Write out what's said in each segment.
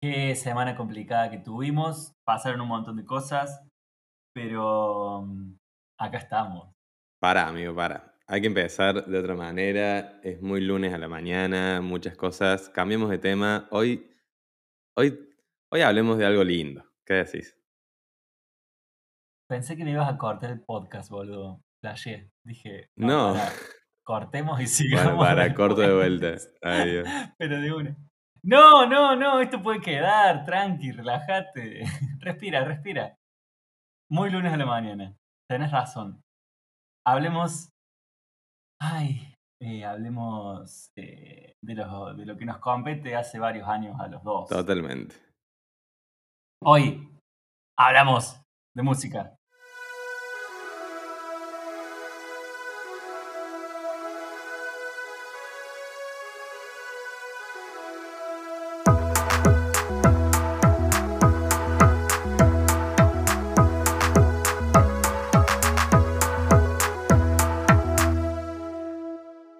Qué semana complicada que tuvimos. Pasaron un montón de cosas, pero mm, acá estamos. Para, amigo, para. Hay que empezar de otra manera. Es muy lunes a la mañana, muchas cosas. Cambiemos de tema. Hoy, hoy, hoy hablemos de algo lindo. ¿Qué decís? Pensé que me ibas a cortar el podcast, boludo. Flashé. Dije, No. cortemos y sigamos. Para, para, corto de vuelta. Ay, Dios. Pero de una. No, no, no, esto puede quedar, tranqui, relájate. Respira, respira. Muy lunes a la mañana. Tenés razón. Hablemos. Ay, eh, hablemos eh, de, lo, de lo que nos compete hace varios años a los dos. Totalmente. Hoy hablamos de música.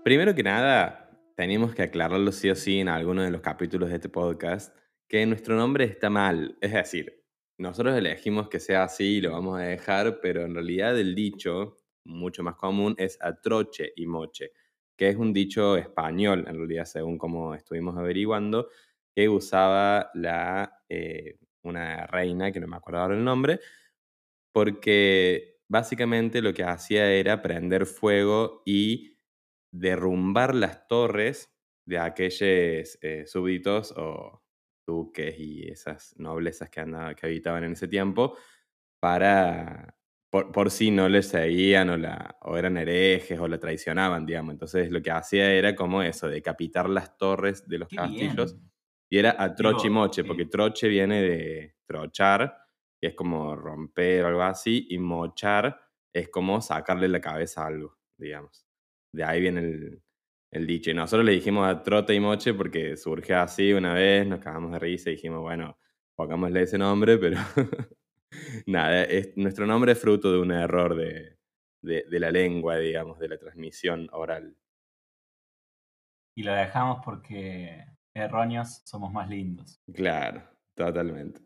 Primero que nada, tenemos que aclararlo sí o sí en alguno de los capítulos de este podcast, que nuestro nombre está mal. Es decir, nosotros elegimos que sea así y lo vamos a dejar, pero en realidad el dicho, mucho más común, es atroche y moche, que es un dicho español, en realidad, según como estuvimos averiguando, que usaba la, eh, una reina, que no me acuerdo ahora el nombre, porque básicamente lo que hacía era prender fuego y derrumbar las torres de aquellos eh, súbditos o duques y esas noblezas que, andaba- que habitaban en ese tiempo para, por, por si no les seguían o, la, o eran herejes o la traicionaban, digamos. Entonces lo que hacía era como eso, decapitar las torres de los Qué castillos. bien. Y era a troche y moche, porque troche viene de trochar, que es como romper o algo así, y mochar es como sacarle la cabeza a algo, digamos. De ahí viene el, el dicho. Y nosotros le dijimos a trote y moche porque surgió así una vez, nos cagamos de risa y dijimos, bueno, pongámosle ese nombre, pero nada, es- nuestro nombre es fruto de un error de, de, de la lengua, digamos, de la transmisión oral. Y lo dejamos porque erróneos somos más lindos. Claro, totalmente.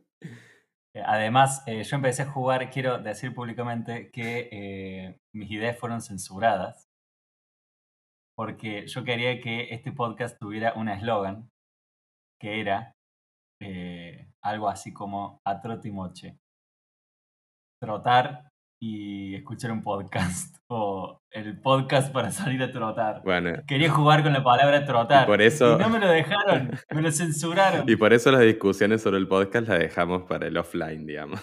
Eh, Además, eh, yo empecé a jugar, quiero decir públicamente que eh, mis ideas fueron censuradas porque yo quería que este podcast tuviera un eslogan que era eh, algo así como a trote y moche. Trotar y escuchar un podcast o el podcast para salir a trotar. Bueno, Quería jugar con la palabra trotar. Y por eso- y no me lo dejaron, me lo censuraron. Y por eso las discusiones sobre el podcast las dejamos para el offline, digamos.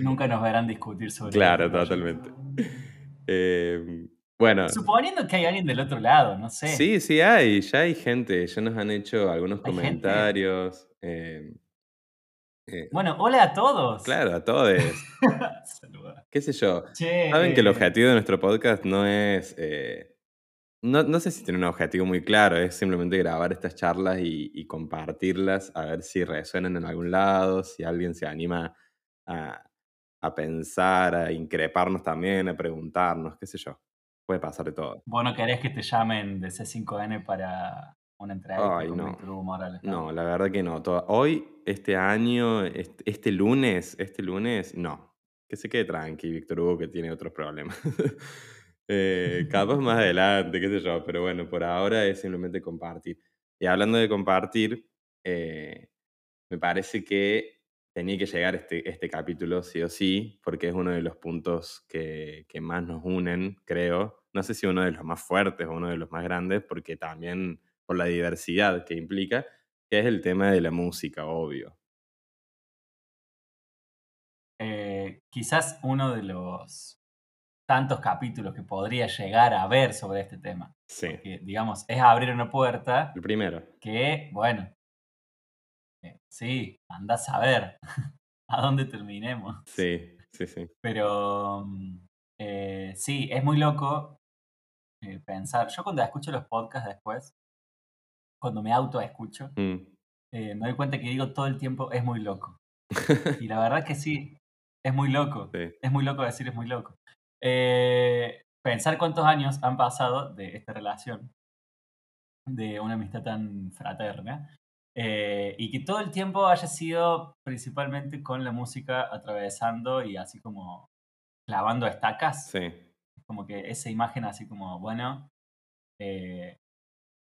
Nunca nos verán discutir sobre claro, totalmente. Eh, bueno, Suponiendo que hay alguien del otro lado, no sé. sí, sí hay, ya hay gente, ya nos han hecho algunos comentarios. eh, eh, Bueno, hola a todos. claro, a todos. ¿Qué sé yo? Che, Saben que el objetivo de nuestro podcast no es... eh, no, no sé si tiene un objetivo muy claro, es simplemente grabar estas charlas y, y compartirlas, a ver si resuenan en algún lado, si alguien se anima a, a pensar, a increparnos también, a preguntarnos, qué sé yo. Puede pasar de todo. ¿Vos no querés que te llamen de C5N para una entrevista Ay, con no. Víctor Hugo Morales? No, la verdad que no. Hoy, este año, este, este lunes, este lunes, no. Que se quede tranqui, Víctor Hugo, que tiene otros problemas. Eh, capaz más adelante, qué sé yo, pero bueno, por ahora es simplemente compartir. Y hablando de compartir, eh, me parece que tenía que llegar este, este capítulo sí o sí, porque es uno de los puntos que, que más nos unen, creo. No sé si uno de los más fuertes o uno de los más grandes, porque también por la diversidad que implica, que es el tema de la música, obvio. Eh, quizás uno de los tantos capítulos que podría llegar a ver sobre este tema. Sí, Que, digamos, es abrir una puerta el primero. que, bueno, sí, andás a ver a dónde terminemos. Sí, sí, sí. Pero mm, eh, sí, es muy loco eh, pensar. Yo cuando escucho los podcasts después, cuando me autoescucho, Mm. eh, me doy cuenta que digo todo el tiempo es muy loco. Y la verdad que sí, es muy loco. Sí. Es muy loco decir es muy loco. Eh, pensar cuántos años han pasado de esta relación, de una amistad tan fraterna, Eh, y que todo el tiempo haya sido principalmente con la música atravesando y así como clavando estacas. Sí. Como que esa imagen así como, bueno, eh,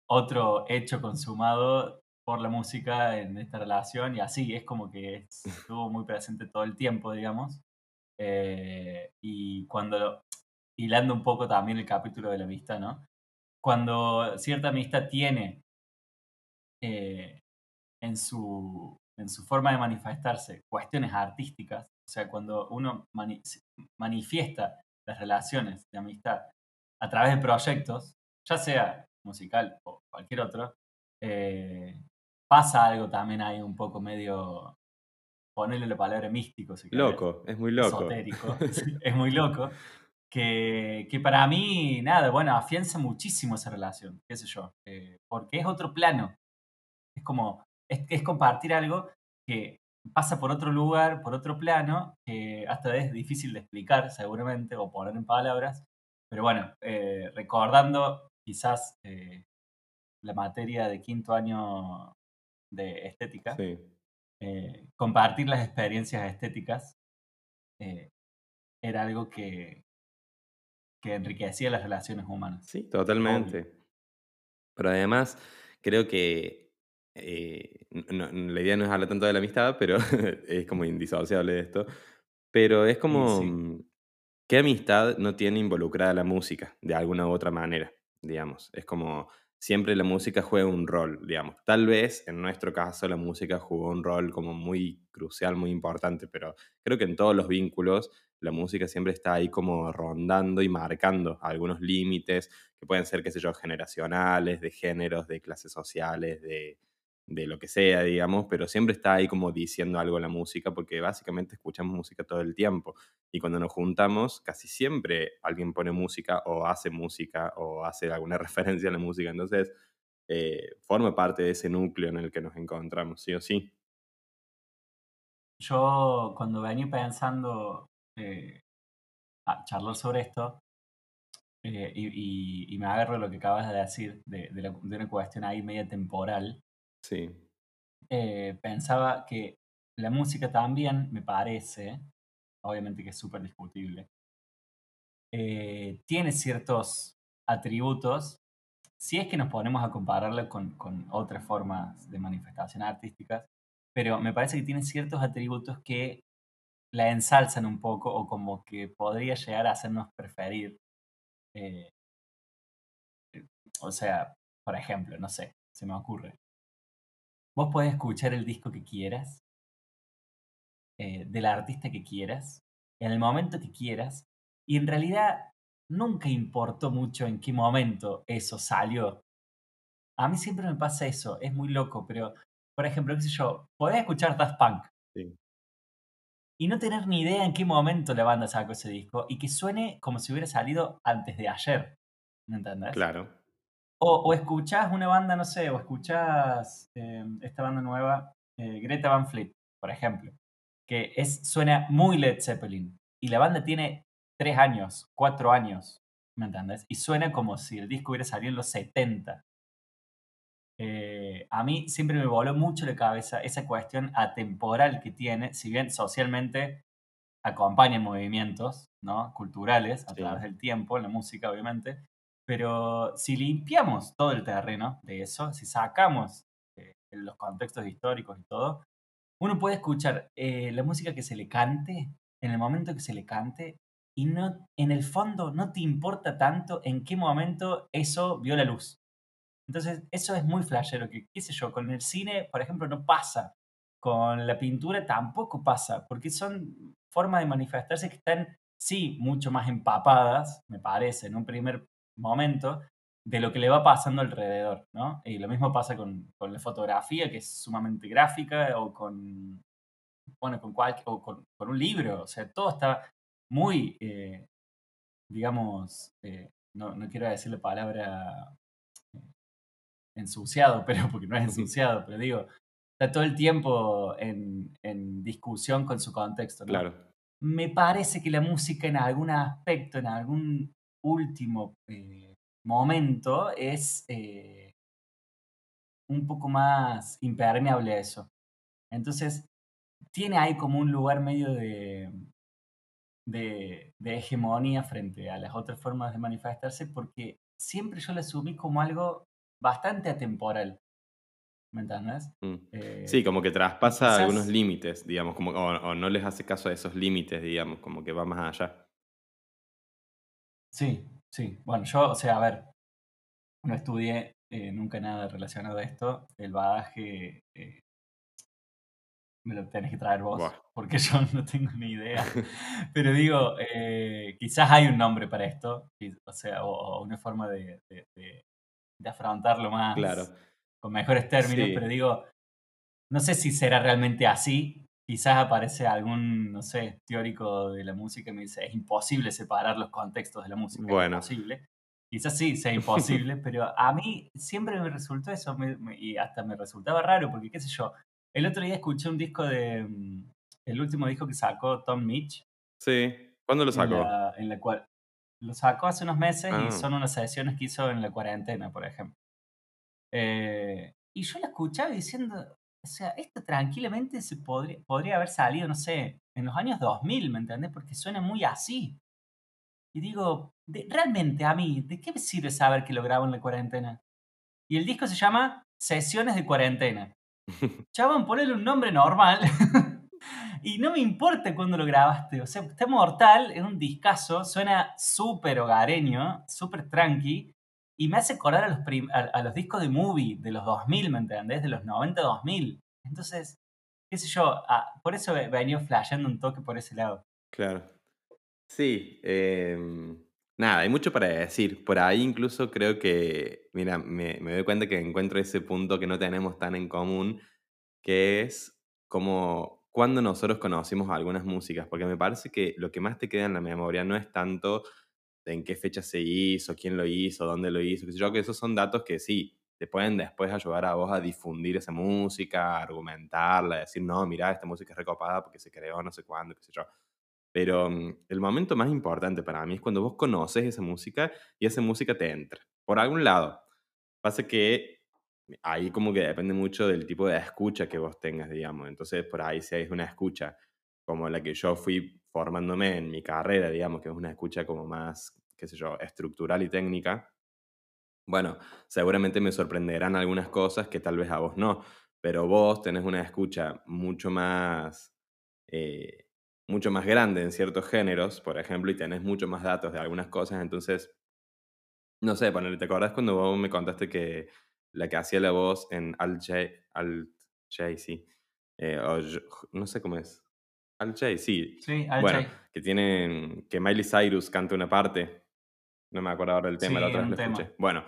otro hecho consumado por la música en esta relación y así, es como que estuvo muy presente todo el tiempo, digamos. Eh, y cuando, hilando un poco también el capítulo de la amistad, ¿no? Cuando cierta amistad tiene eh, en, su, en su forma de manifestarse cuestiones artísticas, o sea, cuando uno manifiesta las relaciones de amistad a través de proyectos, ya sea musical o cualquier otro, eh, pasa algo también ahí un poco medio, ponerle la palabra místico. Si loco, es muy loco. Esotérico, es muy loco. Que, que, para mí, nada, bueno, afianza muchísimo esa relación, qué sé yo, eh, porque es otro plano. Es como, es, es, compartir algo que pasa por otro lugar, por otro plano, que hasta es difícil de explicar seguramente o poner en palabras, pero bueno, eh, recordando quizás eh, la materia de quinto año de estética, eh, compartir las experiencias estéticas era algo que, que enriquecía las relaciones humanas. Sí, totalmente. Pero además, creo que la idea no es hablar tanto de la amistad, pero es como indisociable de esto. Pero es como, mm, ¿qué amistad no tiene involucrada la música de alguna u otra manera? digamos. Es como siempre la música juega un rol, digamos. Tal vez en nuestro caso la música jugó un rol como muy crucial, muy importante, pero creo que en todos los vínculos la música siempre está ahí como rondando y marcando algunos límites que pueden ser, qué sé yo, generacionales, de géneros, de clases sociales, de, de lo que sea, digamos, pero siempre está ahí como diciendo algo la música, porque básicamente escuchamos música todo el tiempo. Y cuando nos juntamos, casi siempre alguien pone música o hace música o hace alguna referencia a la música. Entonces, eh, forma parte de ese núcleo en el que nos encontramos, sí o sí. Yo cuando venía pensando eh, a charlar sobre esto, eh, y, me agarro lo que acabas de decir, de, de, una cuestión ahí media temporal, Sí. Eh, pensaba que la música también, me parece, obviamente que es súper discutible, eh, tiene ciertos atributos, si es que nos ponemos a compararla con, con, otras formas de manifestación artísticas, pero me parece que tiene ciertos atributos que la ensalzan un poco o como que podría llegar a hacernos preferir. Eh, o sea, por ejemplo, no sé, se me ocurre. Vos podés escuchar el disco que quieras, eh, del artista que quieras, en el momento que quieras, y en realidad nunca importó mucho en qué momento eso salió. A mí siempre me pasa eso, es muy loco, pero, por ejemplo, qué sé yo, podés escuchar Daft Punk. Y no tener ni idea en qué momento la banda sacó ese disco y que suene como si hubiera salido antes de ayer. ¿Me entendés? Claro. O, o escuchás una banda, no sé, o escuchás eh, esta banda nueva, eh, Greta Van Fleet, por ejemplo, que es, suena muy Led Zeppelin. Y la banda tiene tres años, cuatro años, ¿me entiendes? Y suena como si el disco hubiera salido en los 70. Eh, a mí siempre me voló mucho la cabeza esa cuestión atemporal que tiene, si bien socialmente acompaña movimientos ¿no? culturales a través del tiempo, la música obviamente, pero si limpiamos todo el terreno de eso, si sacamos eh, los contextos históricos y todo, uno puede escuchar eh, la música que se le cante en el momento que se le cante y no, en el fondo no te importa tanto en qué momento eso vio la luz. Entonces, eso es muy flashero, que qué sé yo, con el cine, por ejemplo, no pasa. Con la pintura tampoco pasa, porque son formas de manifestarse que están, sí, mucho más empapadas, me parece, en un primer momento de lo que le va pasando alrededor, ¿no? Y lo mismo pasa con, con la fotografía, que es sumamente gráfica, o con, bueno, con, cual, o con, con un libro, o sea, todo está muy, eh, digamos, eh, no, no, quiero decir la palabra eh, ensuciado, pero porque no es ensuciado, pero digo, está todo el tiempo en, en discusión con su contexto, ¿no? Claro. Me parece que la música en algún aspecto, en algún último eh, momento es, eh, un poco más impermeable a eso. Entonces, tiene ahí como un lugar medio de, de, de, hegemonía frente a las otras formas de manifestarse, porque siempre yo la asumí como algo bastante atemporal. ¿Me entiendes? Mm. Eh, Sí, como que traspasa quizás- algunos límites, digamos, como, o, o no les hace caso a esos límites, digamos, como que va más allá. Sí, sí. Bueno, yo, o sea, a ver, no estudié eh, nunca nada relacionado a esto. El bagaje eh, me lo tenés que traer vos, Buah. porque yo no tengo ni idea. Pero digo, eh, quizás hay un nombre para esto, o sea, o, o una forma de, de- de- de afrontarlo más Claro. con mejores términos, Sí. pero digo, no sé si será realmente así. Quizás aparece algún, no sé, teórico de la música y me dice, es imposible separar los contextos de la música. Es Bueno. imposible. Quizás sí sea imposible, pero a mí siempre me resultó eso me- me- y hasta me resultaba raro, porque qué sé yo, el otro día escuché un disco de, mm, el último disco que sacó Tom Mitch, Sí. ¿Cuándo lo en sacó? la, en la cual lo sacó hace unos meses Ah. y son unas sesiones que hizo en la cuarentena, por ejemplo. Eh, y yo la escuchaba diciendo, o sea, esto tranquilamente se podría, podría haber salido, no sé, en los años 2000, ¿me entendés? Porque suena muy así. Y digo, de- realmente a mí, ¿de qué me sirve saber que lo grabo en la cuarentena? Y el disco se llama Sesiones de Cuarentena. Chabón, ponele un nombre normal. y no me importa cuándo lo grabaste. O sea, está mortal, es un discazo, suena súper hogareño, súper tranqui. Y me hace acordar a los, a, a los discos de movie de los 2000, ¿me entendés? De los 90-2000. Entonces, qué sé yo, ah, por eso venido flasheando un toque por ese lado. Claro. Sí, em, nada, hay mucho para decir. Por ahí incluso creo que, mira, me, me doy cuenta que encuentro ese punto que no tenemos tan en común, que es como cuando nosotros conocimos algunas músicas, porque me parece que lo que más te queda en la memoria no es tanto en qué fecha se hizo, quién lo hizo, dónde lo hizo, qué sé yo, que esos son datos que sí, te pueden después ayudar a vos a difundir esa música, a argumentarla, decir, no, mira, esta música es recopada porque se creó no sé cuándo, qué sé yo. Pero mm, el momento más importante para mí es cuando vos conoces esa música y esa música te entra. Por algún lado. Pasa que ahí como que depende mucho del tipo de escucha que vos tengas, digamos. Entonces, por ahí si hay una escucha como la que yo fui formándome en mi carrera, digamos, que es una escucha como más, qué sé yo, estructural y técnica, bueno, seguramente me sorprenderán algunas cosas que tal vez a vos no, pero vos tenés una escucha mucho más, eh, mucho más grande en ciertos géneros, por ejemplo, y tenés mucho más datos de algunas cosas, entonces, no sé, ponele, ¿te acordás cuando vos me contaste que la que hacía la voz en Alt J, Alt J, sí, eh, o no sé cómo es, Alt J, sí, Sí, Al bueno, Jay. que tienen, que Miley Cyrus canta una parte, no me acuerdo ahora el tema, Sí, la otra vez un lo tema. escuché. Bueno,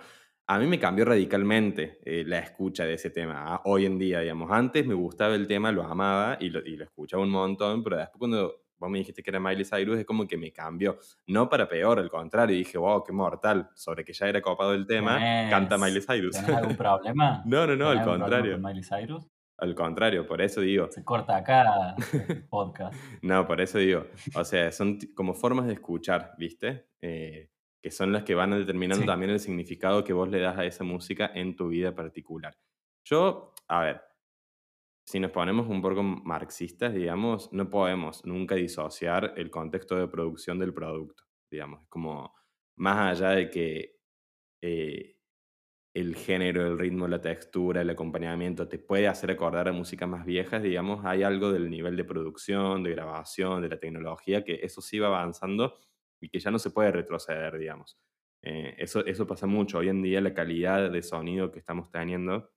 a mí me cambió radicalmente eh, la escucha de ese tema, hoy en día, digamos. Antes me gustaba el tema, lo amaba y lo, y lo escuchaba un montón, pero después cuando vos me dijiste que era Miley Cyrus, es como que me cambió. No para peor, al contrario, dije, wow, qué mortal, sobre que ya era copado el tema, canta ¿Tenés- Miley Cyrus. ¿Tenés algún problema? No, no, no, ¿Tenés al contrario. con Miley Cyrus? Al contrario, por eso digo, Se corta acá el podcast. No, por eso digo, o sea, son como formas de escuchar, ¿viste? Eh, que son las que van determinando Sí. también el significado que vos le das a esa música en tu vida particular. Yo, a ver, si nos ponemos un poco marxistas, digamos, no podemos nunca disociar el contexto de producción del producto, digamos, como más allá de que eh, el género, el ritmo, la textura, el acompañamiento te puede hacer acordar a músicas más viejas, digamos, hay algo del nivel de producción, de grabación, de la tecnología, que eso sí va avanzando y que ya no se puede retroceder, digamos. Eh, eso, eso pasa mucho. Hoy en día la calidad de sonido que estamos teniendo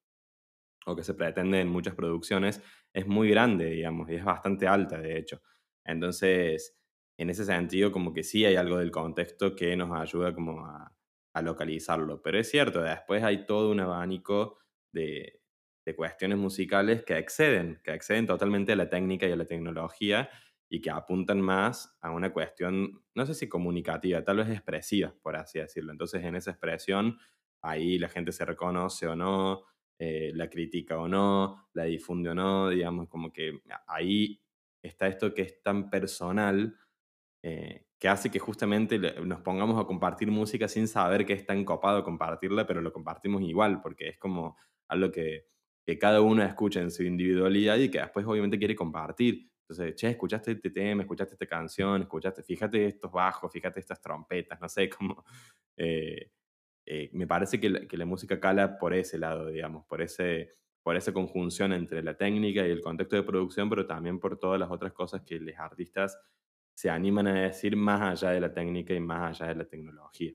o que se pretende en muchas producciones es muy grande, digamos, y es bastante alta, de hecho. Entonces, en ese sentido, como que sí hay algo del contexto que nos ayuda como a, a localizarlo. Pero es cierto, después hay todo un abanico de, de cuestiones musicales que exceden, que exceden totalmente a la técnica y a la tecnología y que apuntan más a una cuestión, no sé si comunicativa, tal vez expresiva, por así decirlo. Entonces, en esa expresión, ahí la gente se reconoce o no, eh, la critica o no, la difunde o no, digamos, como que ahí está esto que es tan personal eh, que hace que justamente nos pongamos a compartir música sin saber que es tan copado compartirla, pero lo compartimos igual, porque es como algo que, que cada uno escucha en su individualidad y que después obviamente quiere compartir. Entonces, che, escuchaste este tema, escuchaste esta canción, escuchaste, fíjate estos bajos, fíjate estas trompetas, no sé, cómo... Eh, eh, me parece que la, que la, música cala por ese lado, digamos, por, ese, por esa conjunción entre la técnica y el contexto de producción, pero también por todas las otras cosas que los artistas se animan a decir más allá de la técnica y más allá de la tecnología.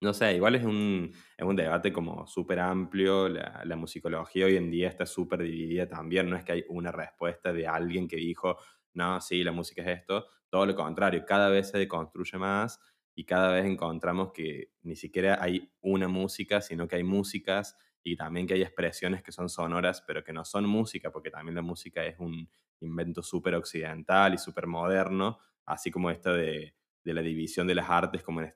No sé, igual es un, es un debate como súper amplio, la, la, musicología hoy en día está súper dividida también, no es que hay una respuesta de alguien que dijo, no, sí, la música es esto, todo lo contrario, cada vez se deconstruye más y cada vez encontramos que ni siquiera hay una música, sino que hay músicas y también que hay expresiones que son sonoras, pero que no son música, porque también la música es un invento súper occidental y súper moderno, así como esta de, de, la división de las artes como en,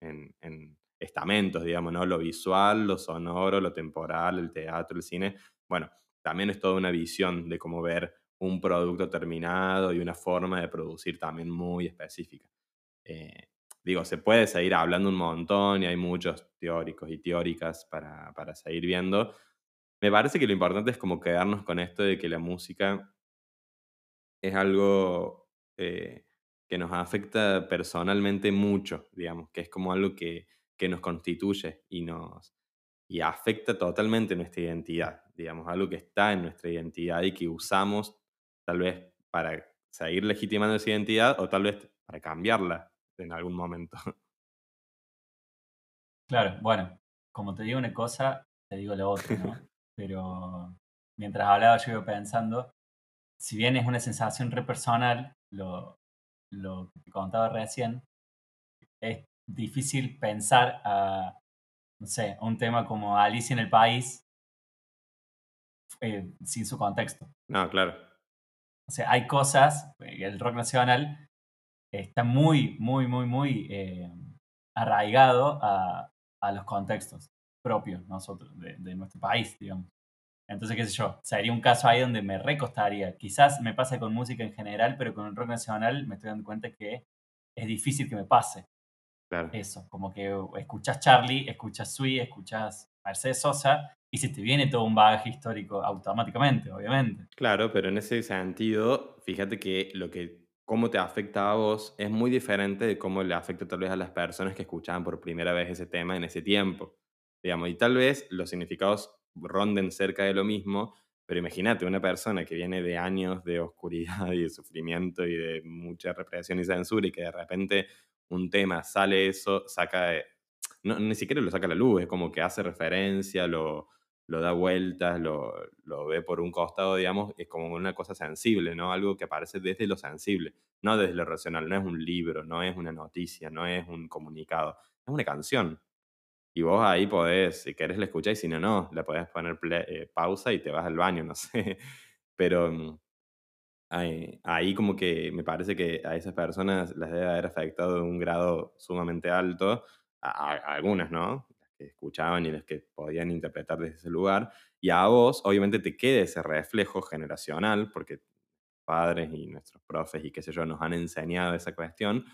en, en, estamentos, digamos, ¿no? Lo visual, lo sonoro, lo temporal, el teatro, el cine. Bueno, también es toda una visión de cómo ver un producto terminado y una forma de producir también muy específica. Eh, digo, se puede seguir hablando un montón y hay muchos teóricos y teóricas para, para seguir viendo. Me parece que lo importante es como quedarnos con esto de que la música es algo eh, que nos afecta personalmente mucho, digamos, que es como algo que, que nos constituye y nos y afecta totalmente nuestra identidad, digamos, algo que está en nuestra identidad y que usamos tal vez para seguir legitimando esa identidad o tal vez para cambiarla en algún momento. Claro, bueno, como te digo una cosa, te digo la otra, ¿no? Pero mientras hablaba yo iba pensando, si bien es una sensación re personal, lo, lo que te contaba recién, es difícil pensar a, no sé, un tema como Alicia en el País eh, sin su contexto. No, claro. O sea, hay cosas, eh, el rock nacional está muy, muy, muy, muy eh, arraigado a, a, los contextos propios nosotros, de, de, nuestro país, digamos. Entonces, qué sé yo, sería un caso ahí donde me recostaría. Quizás me pasa con música en general, pero con el rock nacional me estoy dando cuenta que es difícil que me pase. Claro. Eso, como que escuchas Charlie, escuchas Sui, escuchas Mercedes Sosa y se te viene todo un bagaje histórico automáticamente, obviamente. Claro, pero en ese sentido, fíjate que lo que cómo te afecta a vos es muy diferente de cómo le afecta tal vez a las personas que escuchaban por primera vez ese tema en ese tiempo. Digamos, y tal vez los significados ronden cerca de lo mismo, pero imagínate una persona que viene de años de oscuridad y de sufrimiento y de mucha represión y censura y que de repente un tema sale eso, saca, no, ni siquiera lo saca a la luz, es como que hace referencia, lo, lo da vueltas, lo, lo, ve por un costado, digamos, es como una cosa sensible, ¿no? Algo que aparece desde lo sensible, no desde lo racional, no es un libro, no es una noticia, no es un comunicado, es una canción. Y vos ahí podés, si querés la escuchar y si no, no, la podés poner eh, pausa y te vas al baño, no sé. Pero mm, ahí, como que me parece que a esas personas las debe haber afectado de un grado sumamente alto, a algunas, ¿no? Que escuchaban y los que podían interpretar desde ese lugar. Y a vos, obviamente, te queda ese reflejo generacional, porque padres y nuestros profes y qué sé yo nos han enseñado esa cuestión,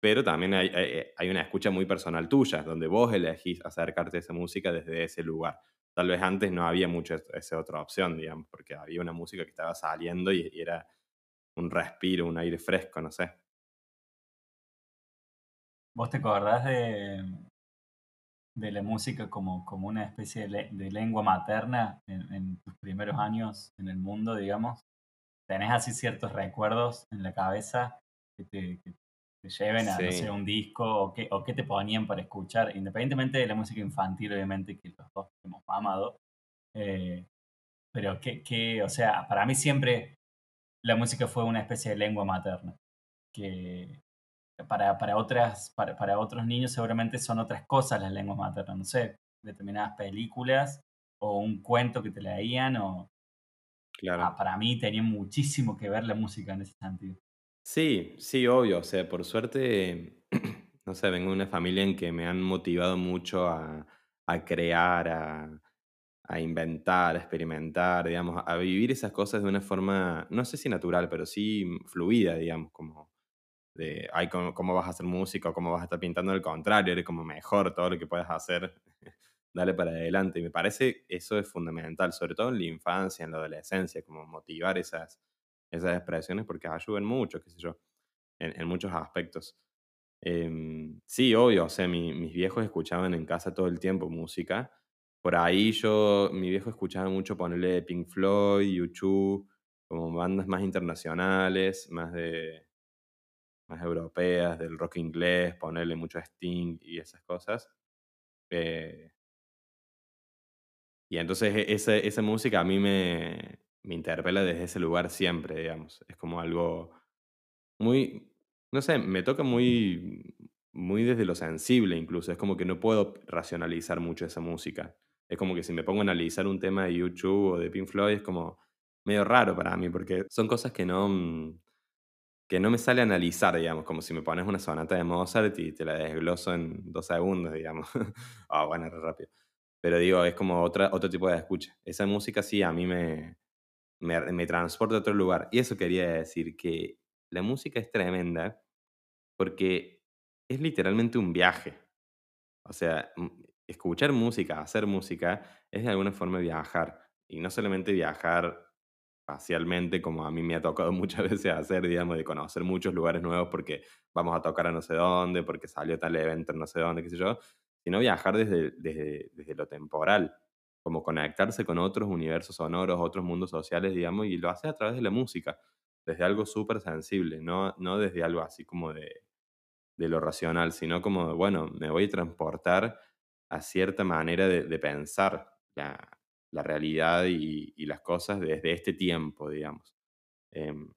pero también hay, hay, hay, una escucha muy personal tuya, donde vos elegís acercarte a esa música desde ese lugar. Tal vez antes no había mucho esa otra opción, digamos, porque había una música que estaba saliendo y, y era un respiro, un aire fresco, no sé. ¿Vos te acordás de, de la música como, como una especie de, de lengua materna en, en, tus primeros años en el mundo, digamos? ¿Tenés así ciertos recuerdos en la cabeza que te, que te lleven a, sí. no sé, un disco o qué, o qué te ponían para escuchar? Independientemente de la música infantil, obviamente, que los dos hemos amado. Eh, pero que, que, o sea, para mí siempre la música fue una especie de lengua materna. Que, para, para, otras, para, para, otros niños seguramente son otras cosas las lenguas maternas, no sé, determinadas películas o un cuento que te leían o... Claro. Ah, para mí tenía muchísimo que ver la música en ese sentido. Sí, sí, obvio, o sea, por suerte, no sé, vengo de una familia en que me han motivado mucho a, a crear, a, a inventar, a experimentar, digamos, a vivir esas cosas de una forma, no sé si natural, pero sí fluida, digamos, como de, ay, ¿cómo, ¿cómo, vas a hacer música cómo vas a estar pintando? Al contrario, eres como mejor todo lo que puedas hacer. dale para adelante. Y me parece eso es fundamental, sobre todo en la infancia, en la adolescencia, como motivar esas, esas expresiones porque ayudan mucho, qué sé yo, en, muchos aspectos. Em, sí, obvio, o sea, mis viejos escuchaban en casa todo el tiempo música. Por ahí yo, mi viejo escuchaba mucho ponerle Pink Floyd, YouTube, como bandas más internacionales, más de más europeas, del rock inglés, ponerle mucho Sting y esas cosas. Eh, y entonces e, esa, esa música a mí me, me interpela desde ese lugar siempre, digamos. Es como algo muy, no sé, me toca muy, muy desde lo sensible incluso. Es como que no puedo racionalizar mucho esa música. Es como que si me pongo a analizar un tema de YouTube o de Pink Floyd es como medio raro para mí porque son cosas que no, mm, que no me sale analizar, digamos, como si me pones una sonata de Mozart y te la desgloso en dos segundos, digamos. Ah, bueno, rápido. Pero digo, es como otra, otro tipo de escucha. Esa música sí a mí me, me, me transporta a otro lugar. Y eso quería decir, que la música es tremenda porque es literalmente un viaje. O sea, escuchar música, hacer música, es de alguna forma viajar. Y no solamente viajar espacialmente, como a mí me ha tocado muchas veces hacer, digamos, de conocer muchos lugares nuevos porque vamos a tocar a no sé dónde, porque salió tal evento en no sé dónde, qué sé yo, sino viajar desde, desde, desde lo temporal, como conectarse con otros universos sonoros, otros mundos sociales, digamos, y lo hace a través de la música, desde algo súper sensible, no, no desde algo así como de, de lo racional, sino como, bueno, me voy a transportar a cierta manera de, de pensar la, la realidad y, las cosas desde este tiempo, digamos. Em,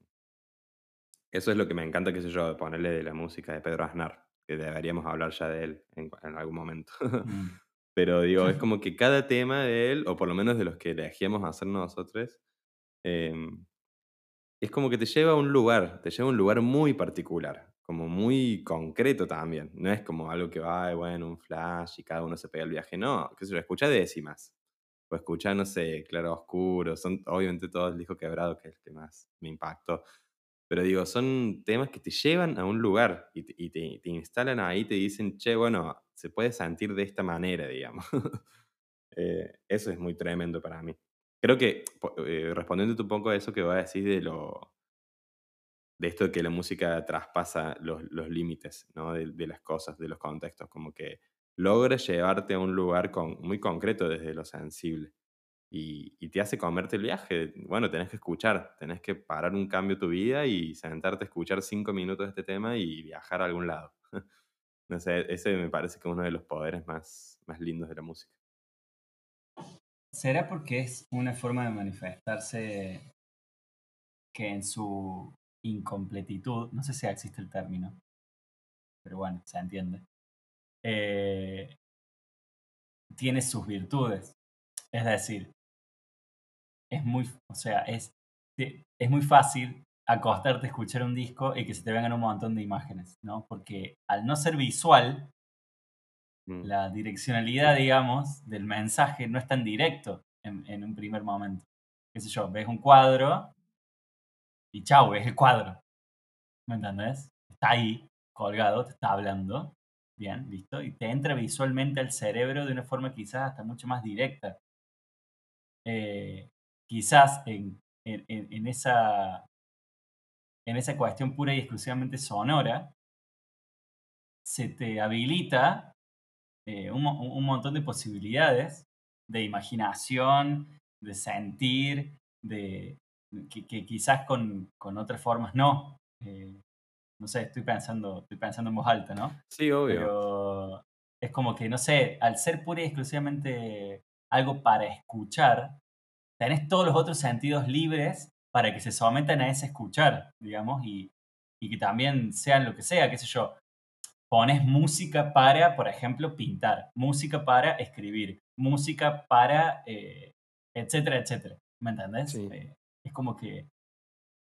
eso es lo que me encanta, qué sé yo, de ponerle de la música de Pedro Aznar, que deberíamos hablar ya de él en, algún momento. Mm. Pero digo, es como que cada tema de él, o por lo menos de los que elegíamos hacer nosotros, em, es como que te lleva a un lugar, te lleva a un lugar muy particular, como muy concreto también. No es como algo que va, bueno, un flash y cada uno se pega el viaje. No, que se lo escucha décimas o escuchar, no sé, Claro Oscuro, son obviamente todos el disco quebrado, que es el que más me impactó. Pero digo, son temas que te llevan a un lugar y te, te, instalan ahí, te dicen, che, bueno, se puede sentir de esta manera, digamos. Eh, eso es muy tremendo para mí. Creo que, eh, respondiendo un poco a eso que voy a decir de lo de esto de que la música traspasa los, los límites ¿no? de, de, las cosas, de los contextos, como que logra llevarte a un lugar muy concreto desde lo sensible. Y, te hace comerte el viaje. Bueno, tenés que escuchar, tenés que parar un cambio tu vida y sentarte a escuchar cinco minutos de este tema y viajar a algún lado. no sé, ese me parece que es uno de los poderes más, más lindos de la música. ¿Será porque es una forma de manifestarse que en su incompletitud, no sé si existe el término, pero bueno, se entiende, eh, tiene sus virtudes. Es decir, es muy, o sea, es, es muy fácil acostarte a escuchar un disco y que se te vengan un montón de imágenes, ¿no? Porque al no ser visual, mm. la direccionalidad, digamos, del mensaje no es tan directo en, en, un primer momento. Qué sé yo, ves un cuadro y chau, ves el cuadro. ¿Me entendés? Está ahí, colgado, te está hablando. Bien, listo. Y te entra visualmente al cerebro de una forma quizás hasta mucho más directa. Eh, quizás en, en, esa, en esa cuestión pura y exclusivamente sonora, se te habilita eh, un, un, montón de posibilidades de imaginación, de sentir, de que, quizás con, con, otras formas no. Eh, no sé, estoy pensando, estoy pensando en voz alta, ¿no? Sí, obvio. Pero es como que, no sé, al ser pura y exclusivamente algo para escuchar, tenés todos los otros sentidos libres para que se sometan a ese escuchar, digamos, y, y que también sean lo que sea, qué sé yo. Pones música para, por ejemplo, pintar, música para escribir, música para, eh, etcétera, etcétera. ¿Me entendés? Eh, es como que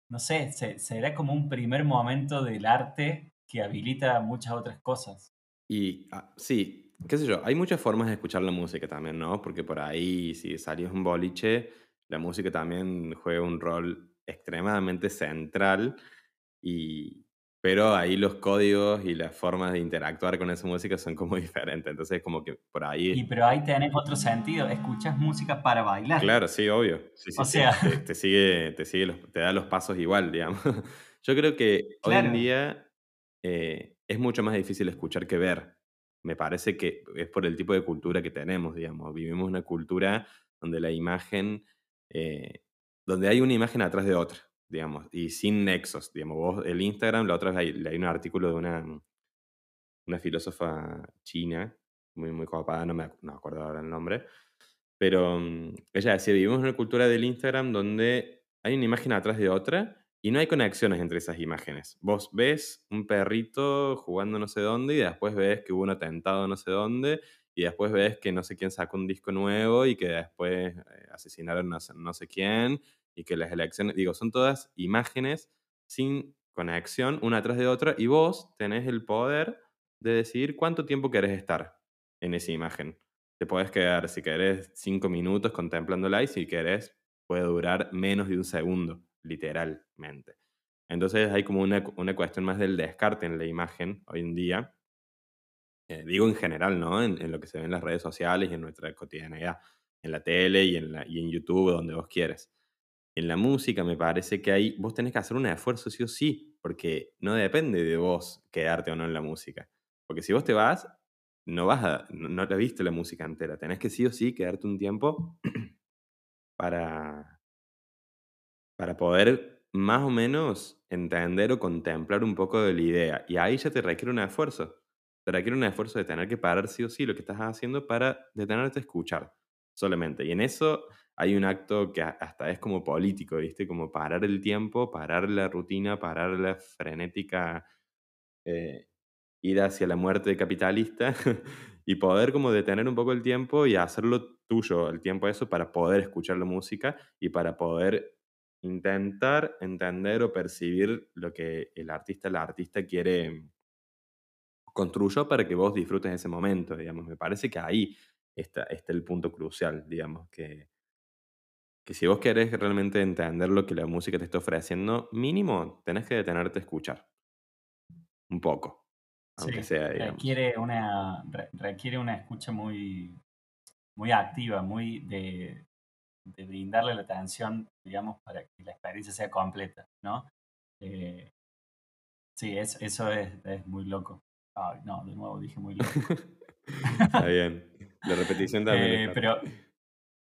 no sé, será como un primer momento del arte que habilita muchas otras cosas. Y ah, sí, qué sé yo, hay muchas formas de escuchar la música también, ¿no? Porque por ahí, si salís un boliche, la música también juega un rol extremadamente central. Y, pero ahí los códigos y las formas de interactuar con esa música son como diferentes. Entonces, como que por ahí. Y pero ahí tenés otro sentido. Escuchas música para bailar. Claro, sí, obvio. o sea. Te, sigue, te, sigue te da los pasos igual, digamos. Yo creo que hoy en día eh, es mucho más difícil escuchar que ver. Me parece que es por el tipo de cultura que tenemos, digamos. Vivimos una cultura donde la imagen. Eh, donde hay una imagen atrás de otra digamos, y sin nexos, digamos, vos, el Instagram, la otra vez hay, hay un artículo de una, una filósofa china, muy, muy copada, no me, no acuerdo ahora el nombre, pero mm, ella decía, vivimos en una cultura del Instagram donde hay una imagen atrás de otra y no hay conexiones entre esas imágenes. Vos ves un perrito jugando no sé dónde y después ves que hubo un atentado no sé dónde y después ves que no sé quién sacó un disco nuevo y que después eh, asesinaron a no sé quién y que las elecciones, digo, son todas imágenes sin conexión una tras de otra y vos tenés el poder de decidir cuánto tiempo querés estar en esa imagen. Te podés quedar, si querés, cinco minutos contemplándola y si querés, puede durar menos de un segundo, literalmente. Entonces hay como una, una cuestión más del descarte en la imagen hoy en día. Eh, digo en general, ¿no? En, en, lo que se ve en las redes sociales y en nuestra cotidianidad, en la tele y en, la, y en YouTube, donde vos quieres en la música me parece que ahí vos tenés que hacer un esfuerzo sí o sí, porque no depende de vos quedarte o no en la música. Porque si vos te vas, no vas a, no, te has visto la música entera. Tenés que sí o sí quedarte un tiempo para, para poder más o menos entender o contemplar un poco de la idea. Y ahí ya te requiere un esfuerzo. Te requiere un esfuerzo de tener que parar sí o sí lo que estás haciendo para detenerte a escuchar solamente. Y en eso hay un acto que hasta es como político, ¿viste? Como parar el tiempo, parar la rutina, parar la frenética eh, ida hacia la muerte capitalista y poder como detener un poco el tiempo y hacerlo tuyo el tiempo eso para poder escuchar la música y para poder intentar entender o percibir lo que el artista, la artista quiere construyó para que vos disfrutes ese momento, digamos. Me parece que ahí está, está el punto crucial, digamos, que, que si vos querés realmente entender lo que la música te está ofreciendo, mínimo tenés que detenerte a escuchar. Un poco. Aunque sea, Requiere una, requiere una escucha muy, muy activa, muy de, de brindarle la atención, digamos, para que la experiencia sea completa, ¿no? Eh, sí, es, eso es, es, muy loco. Ay, no, de nuevo dije muy loco. Está bien. La repetición también. Eh, pero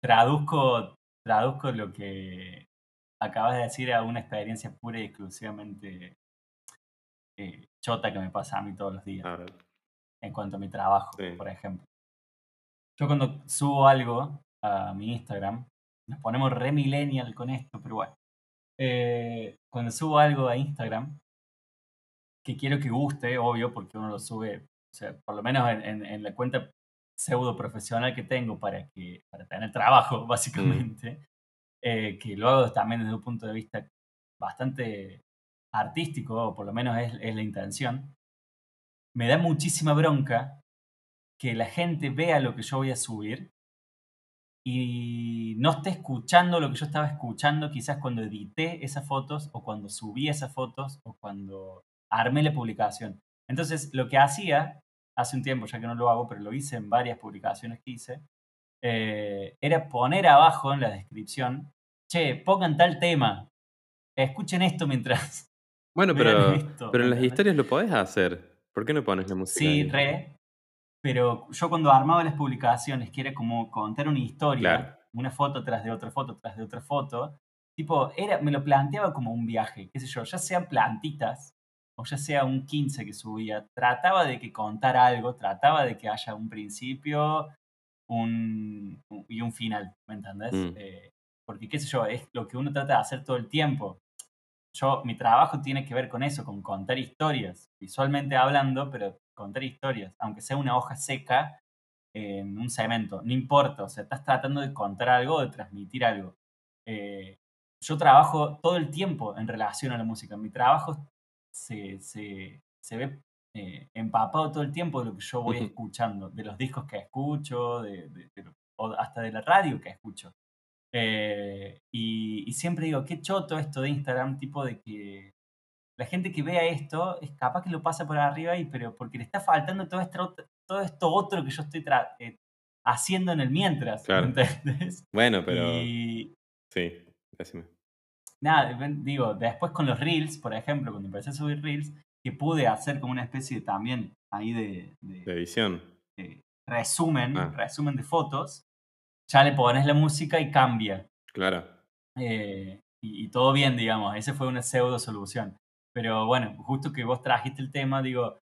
traduzco, traduzco lo que acabas de decir a una experiencia pura y exclusivamente eh, chota que me pasa a mí todos los días. En cuanto a mi trabajo, por ejemplo. Yo cuando subo algo a mi Instagram, nos ponemos re millennial con esto, pero bueno. Eh, cuando subo algo a Instagram, que quiero que guste, obvio, porque uno lo sube, o sea, por lo menos en, en la cuenta pseudo profesional que tengo para, que, para tener trabajo, básicamente, eh, que lo hago también desde un punto de vista bastante artístico, o por lo menos es, es la intención, me da muchísima bronca que la gente vea lo que yo voy a subir y no esté escuchando lo que yo estaba escuchando quizás cuando edité esas fotos o cuando subí esas fotos o cuando armé la publicación. Entonces, lo que hacía hace un tiempo, ya que no lo hago, pero lo hice en varias publicaciones que hice, eh, era poner abajo en la descripción, che, pongan tal tema, escuchen esto mientras... Bueno, pero, pero en las historias lo podés hacer. ¿Por qué no pones la música? Sí, re. Pero yo cuando armaba las publicaciones, que era como contar una historia, una foto tras de otra foto tras de otra foto, tipo, era, me lo planteaba como un viaje, qué sé yo, ya sean plantitas o ya sea un 15 que subía, trataba de que contara algo, trataba de que haya un principio un, y un final, ¿me entendés? Mm. Eh, porque, qué sé yo, es lo que uno trata de hacer todo el tiempo. Yo, mi trabajo tiene que ver con eso, con contar historias, visualmente hablando, pero contar historias, aunque sea una hoja seca en un cemento, no importa, o sea, estás tratando de contar algo, de transmitir algo. Eh, yo trabajo todo el tiempo en relación a la música. Mi trabajo se, se, se ve eh, empapado todo el tiempo de lo que yo voy escuchando, de los discos que escucho, de, o hasta de la radio que escucho. Eh, y, siempre digo, qué choto esto de Instagram, tipo de que la gente que vea esto es capaz que lo pasa por arriba y pero porque le está faltando todo esto, todo esto otro que yo estoy eh, haciendo en el mientras, Claro. ¿entendés? Bueno, pero Y sí. Nada, digo, después con los reels, por ejemplo, cuando empecé a subir reels, que pude hacer como una especie también ahí de, de- De edición. de resumen, Ah. resumen de fotos, ya le pones la música y cambia. Claro. Eh, y, y todo bien, digamos, esa fue una pseudo solución. Pero bueno, justo que vos trajiste el tema, digo,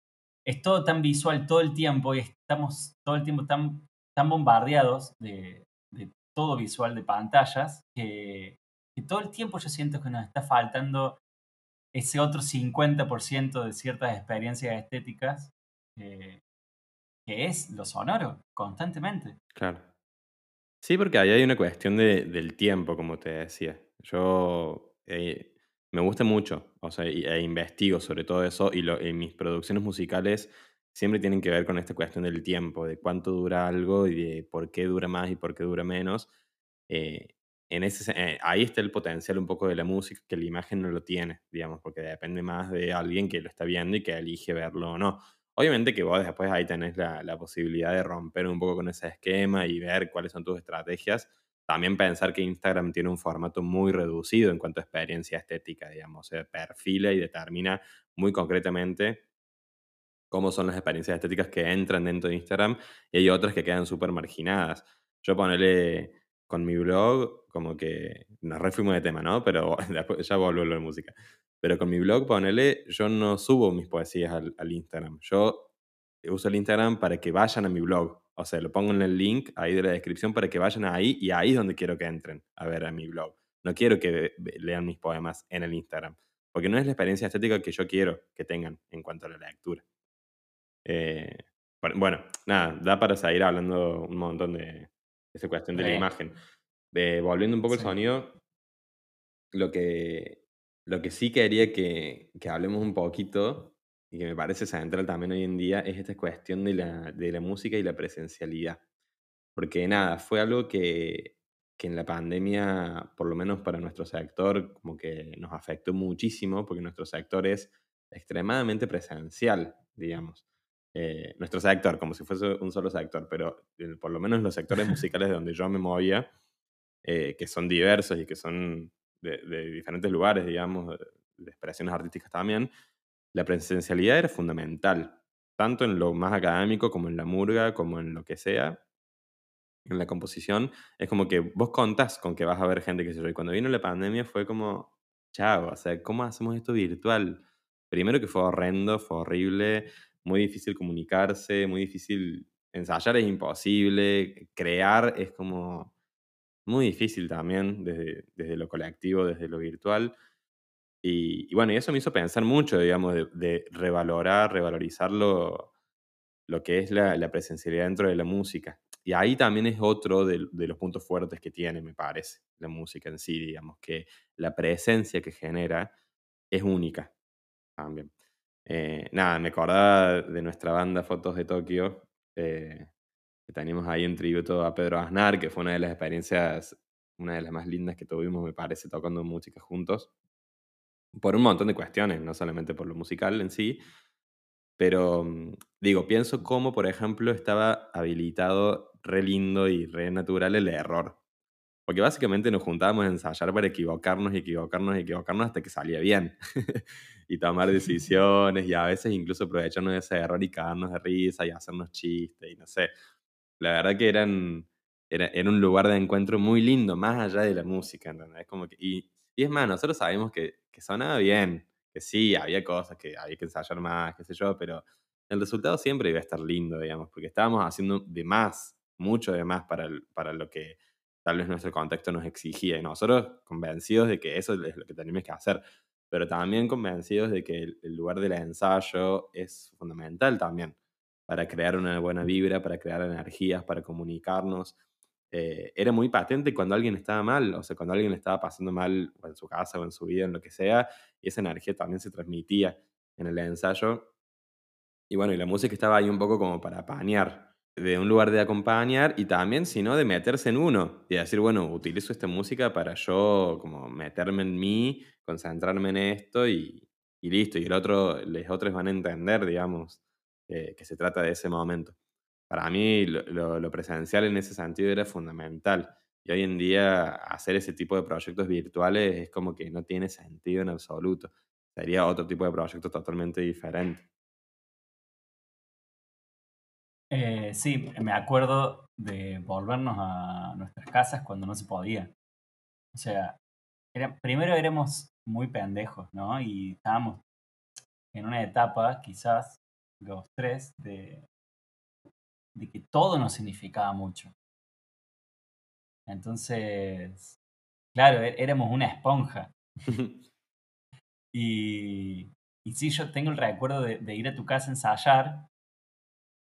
es todo tan visual todo el tiempo y estamos todo el tiempo tan, tan bombardeados de, de todo visual de pantallas que, que todo el tiempo yo siento que nos está faltando ese otro 50% de ciertas experiencias estéticas eh, que es lo sonoro, constantemente. Claro. Sí, porque ahí hay una cuestión de- del tiempo, como te decía. Yo eh, me gusta mucho, o sea, e investigo sobre todo eso, y, lo- mis producciones musicales siempre tienen que ver con esta cuestión del tiempo, de cuánto dura algo y de por qué dura más y por qué dura menos. Eh, en ese, se- eh, ahí está el potencial un poco de la música, que la imagen no lo tiene, digamos, porque depende más de alguien que lo está viendo y que elige verlo o no. Obviamente que vos después ahí tenés la, la posibilidad de romper un poco con ese esquema y ver cuáles son tus estrategias. También pensar que Instagram tiene un formato muy reducido en cuanto a experiencia estética, digamos, se perfila y determina muy concretamente cómo son las experiencias estéticas que entran dentro de Instagram y hay otras que quedan súper marginadas. Yo ponerle con mi blog, como que nos refuimos de tema, ¿no? Pero después ya vuelvo a lo de música. Pero con mi blog, ponele, yo no subo mis poesías al, al Instagram. Yo uso el Instagram para que vayan a mi blog. O sea, lo pongo en el link ahí de la descripción para que vayan ahí y ahí es donde quiero que entren a ver a mi blog. No quiero que lean mis poemas en el Instagram, porque no es la experiencia estética que yo quiero que tengan en cuanto a la lectura. Eh, bueno, nada, da para seguir hablando un montón de esa cuestión de la Re. imagen. Volviendo un poco al Sí. sonido, lo que, lo que sí quería que, que hablemos un poquito, y que me parece central también hoy en día, es esta cuestión de la, de la música y la presencialidad. Porque nada, fue algo que, que en la pandemia, por lo menos para nuestro sector, como que nos afectó muchísimo, porque nuestro sector es extremadamente presencial, digamos. Eh, nuestro sector, como si fuese un solo sector, pero eh, por lo menos los sectores musicales de donde yo me movía, eh, que son diversos y que son de, de diferentes lugares, digamos, de, expresiones artísticas también, la presencialidad era fundamental, tanto en lo más académico como en la murga, como en lo que sea, en la composición, es como que vos contás con que vas a ver gente que se. Y cuando vino la pandemia fue como, chao, o sea, ¿cómo hacemos esto virtual? Primero que fue horrendo, fue horrible, muy difícil comunicarse, muy difícil ensayar es imposible, crear es como muy difícil también desde, desde lo colectivo, desde lo virtual. Y, y bueno, y eso me hizo pensar mucho, digamos, de, de revalorar, revalorizar lo, lo que es la, la presencialidad dentro de la música. Y ahí también es otro de, de los puntos fuertes que tiene, me parece, la música en sí, digamos, que la presencia que genera es única también. Eh, nada, me acordaba de nuestra banda Fotos de Tokio, eh, que teníamos ahí un tributo a Pedro Aznar, que fue una de las experiencias, una de las más lindas que tuvimos, me parece, tocando música juntos, por un montón de cuestiones, no solamente por lo musical en sí, pero mm, digo, pienso cómo, por ejemplo, estaba habilitado re lindo y re natural el error. Porque básicamente nos juntábamos a ensayar para equivocarnos y equivocarnos y equivocarnos hasta que salía bien. y tomar decisiones y a veces incluso aprovecharnos de ese error y cagarnos de risa y hacernos chistes y no sé. La verdad que eran, era, era un lugar de encuentro muy lindo, más allá de la música, ¿entendés? Como que, y, y es más, nosotros sabemos que, que sonaba bien, que sí, había cosas que había que ensayar más, qué sé yo, pero el resultado siempre iba a estar lindo, digamos, porque estábamos haciendo de más, mucho de más para, el- para lo que tal vez nuestro contexto nos exigía. Y nosotros convencidos de que eso es lo que tenemos que hacer, pero también convencidos de que el, lugar del ensayo es fundamental también para crear una buena vibra, para crear energías, para comunicarnos. Eh, era muy patente cuando alguien estaba mal, o sea, cuando alguien estaba pasando mal o en su casa o en su vida, en lo que sea, y esa energía también se transmitía en el ensayo. Y bueno, y la música estaba ahí un poco como para apañar, de un lugar de acompañar y también, si no, de meterse en uno y decir, bueno, utilizo esta música para yo como meterme en mí, concentrarme en esto y, y listo, y el otro, los otros van a entender, digamos, eh, que se trata de ese momento. Para mí lo, lo, presencial en ese sentido era fundamental. Y hoy en día hacer ese tipo de proyectos virtuales es como que no tiene sentido en absoluto. Sería otro tipo de proyecto totalmente diferente. Eh, sí, me acuerdo de volvernos a nuestras casas cuando no se podía. O sea, primero éramos muy pendejos, ¿no? Y estábamos en una etapa, quizás, los tres, de, de que todo nos significaba mucho. Entonces, claro, e-, éramos una esponja. y, y sí, yo tengo el recuerdo de, de, ir a tu casa a ensayar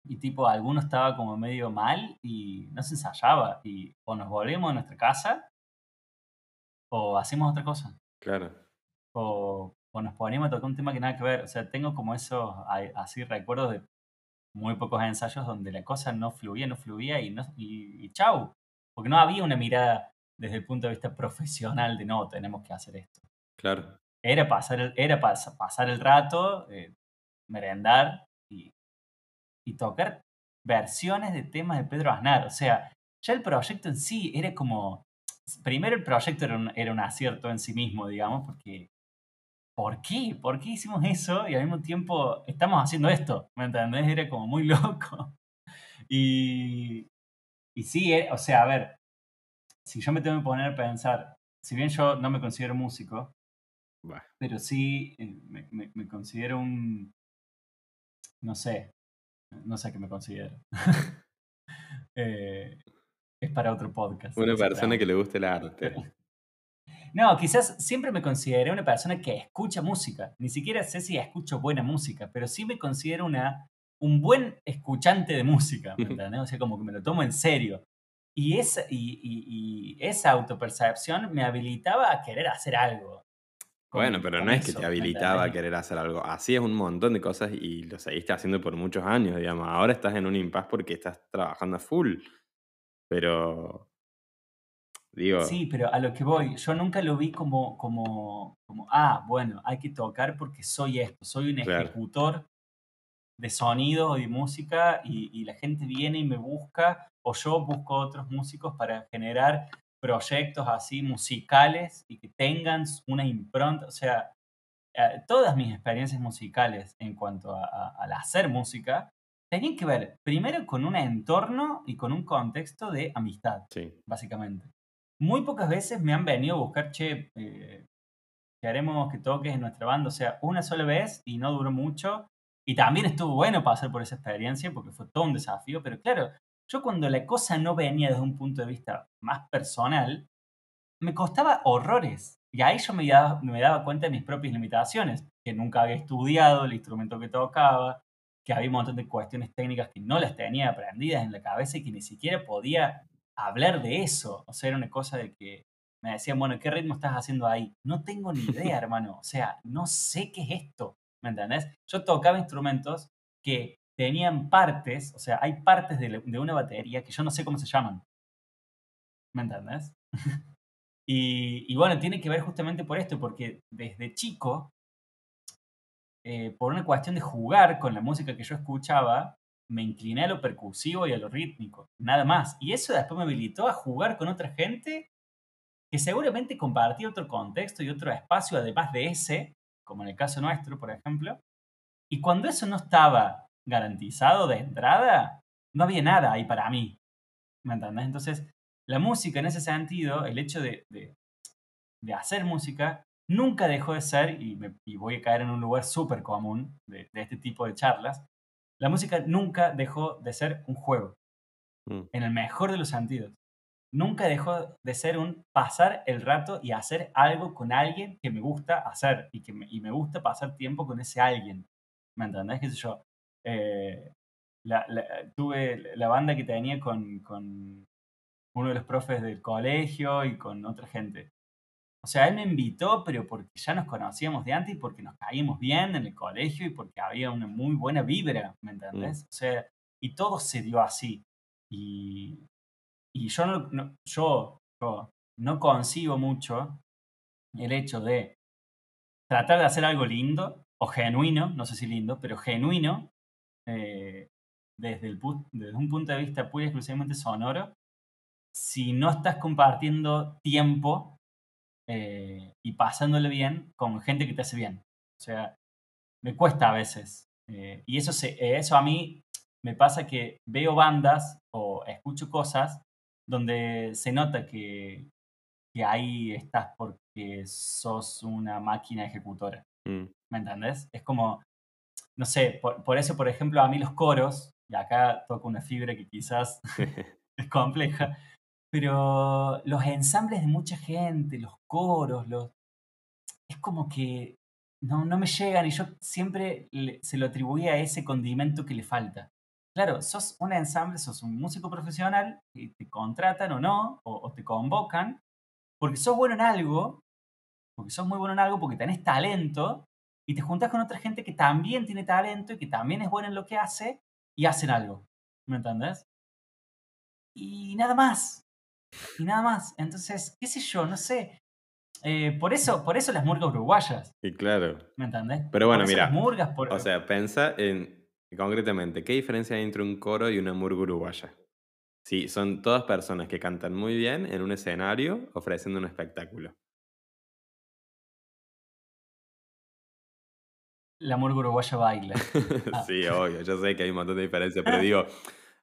y tipo, alguno estaba como medio mal y no se ensayaba. Y o nos volvemos a nuestra casa o hacemos otra cosa. Claro. O, o nos poníamos a tocar un tema que nada que ver. O sea, tengo como esos así recuerdos de muy pocos ensayos donde la cosa no fluía, no fluía y, no, y, chau. Porque no había una mirada desde el punto de vista profesional de no, tenemos que hacer esto. Claro. Era pasar el, era pasar el rato, eh, merendar y tocar versiones de temas de Pedro Aznar. O sea, ya el proyecto en sí era como... Primero el proyecto era un, era un acierto en sí mismo, digamos, porque ¿por qué? ¿Por qué hicimos eso? Y al mismo tiempo estamos haciendo esto, ¿me entendés? Era como muy loco. Y, y sí, eh, o sea, a ver, si yo me tengo que poner a pensar, si bien yo no me considero músico, pero sí eh, me, me, considero un, no sé, no sé qué me considero. Eh, es para otro podcast. Una persona que le guste el arte. No, quizás siempre me consideré una persona que escucha música. Ni siquiera sé si escucho buena música, pero sí me considero una, un buen escuchante de música, ¿me entiendes? O sea, como que me lo tomo en serio. Y esa, y, esa autopercepción me habilitaba a querer hacer algo. Bueno, pero no es que te habilitaba a querer hacer algo. Así es un montón de cosas y lo seguiste haciendo por muchos años, digamos. Ahora estás en un impasse porque estás trabajando a full. Pero Sí, pero a lo que voy, yo nunca lo vi como, como, como ah, bueno, hay que tocar porque soy esto, soy un ejecutor de sonido y música y, la gente viene y me busca o yo busco otros músicos para generar proyectos así musicales y que tengan una impronta, o sea, eh, todas mis experiencias musicales en cuanto al hacer música tenían que ver primero con un entorno y con un contexto de amistad, básicamente muy pocas veces me han venido a buscar, che, eh, haremos que toques en nuestra banda, o sea, una sola vez y no duró mucho. Y también estuvo bueno pasar por esa experiencia porque fue todo un desafío, pero claro, yo cuando la cosa no venía desde un punto de vista más personal, me costaba horrores. Y ahí yo me daba, me daba cuenta de mis propias limitaciones, que nunca había estudiado el instrumento que tocaba, que había un montón de cuestiones técnicas que no las tenía aprendidas en la cabeza y que ni siquiera podía hablar de eso. O sea, era una cosa de que me decían, bueno, ¿qué ritmo estás haciendo ahí? No tengo ni idea, hermano. O sea, no sé qué es esto. ¿Me entendés? Yo tocaba instrumentos que tenían partes, o sea, hay partes de, una batería que yo no sé cómo se llaman. ¿Me entendés? y, bueno, tiene que ver justamente por esto, porque desde chico, eh, por una cuestión de jugar con la música que yo escuchaba, me incliné a lo percusivo y a lo rítmico, nada más. Y eso después me habilitó a jugar con otra gente que seguramente compartía otro contexto y otro espacio además de ese, como en el caso nuestro, por ejemplo. Y cuando eso no estaba garantizado de entrada, no había nada ahí para mí. ¿Me entendés? Entonces, la música en ese sentido, el hecho de, de, hacer música, nunca dejó de ser, y, me, voy a caer en un lugar súper común de, de, este tipo de charlas, la música nunca dejó de ser un juego, mm. en el mejor de los sentidos. Nunca dejó de ser un pasar el rato y hacer algo con alguien que me gusta hacer y que me, y me gusta pasar tiempo con ese alguien. ¿Me entendés? ¿Qué sé yo? Eh, tuve la banda que tenía con, con uno de los profes del colegio y con otra gente. O sea, él me invitó, pero porque ya nos conocíamos de antes y porque nos caímos bien en el colegio y porque había una muy buena vibra, ¿me entendés? Mm. O sea, y todo se dio así. Y, y yo, no, yo, yo no concibo mucho el hecho de tratar de hacer algo lindo o genuino, no sé si lindo, pero genuino, eh, desde, el, desde un punto de vista pura y exclusivamente sonoro, si no estás compartiendo tiempo eh, y pasándole bien con gente que te hace bien. O sea, me cuesta a veces. Eh, y eso, se, eso a mí me pasa que veo bandas o escucho cosas donde se nota que, que ahí estás porque sos una máquina ejecutora. Mm. ¿Me entendés? Es como, no sé, por, por, eso, por ejemplo, a mí los coros, y acá toco una fibra que quizás es compleja, pero los ensambles de mucha gente, los coros, los... es como que no, no me llegan y yo siempre se lo atribuía a ese condimento que le falta. Claro, sos un ensamble, sos un músico profesional y te contratan o no, o, te convocan, porque sos bueno en algo, porque sos muy bueno en algo, porque tenés talento, y te juntas con otra gente que también tiene talento y que también es buena en lo que hace, y hacen algo. ¿Me entendés? Y nada más y nada más. Entonces, qué sé yo, no sé. Eh, por, eso, por eso las murgas uruguayas. Y claro. ¿Me entendés? Pero bueno, mira. Murgas O sea, pensa en concretamente, ¿qué diferencia hay entre un coro y una murga uruguaya? Sí, son todas personas que cantan muy bien en un escenario ofreciendo un espectáculo. La murga uruguaya baila. sí, obvio, yo sé que hay un montón de diferencias, pero digo,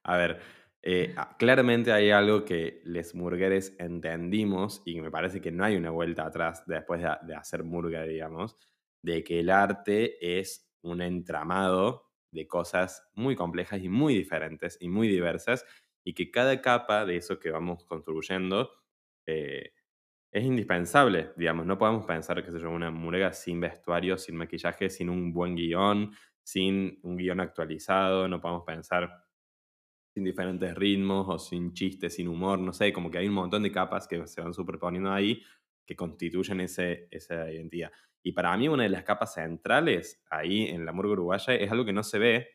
a ver, eh, ah, claramente hay algo que les murgueres entendimos y me parece que no hay una vuelta atrás después de, hacer murga, digamos, de que el arte es un entramado de cosas muy complejas y muy diferentes y muy diversas y que cada capa de eso que vamos construyendo eh, es indispensable, digamos, no podemos pensar que se yo, una murga sin vestuario, sin maquillaje, sin un buen guion, sin un guion actualizado, no podemos pensar sin diferentes ritmos o sin chistes, sin humor, no sé, como que hay un montón de capas que se van superponiendo ahí que constituyen ese, esa identidad. Y para mí una de las capas centrales ahí en la murga uruguaya es algo que no se ve,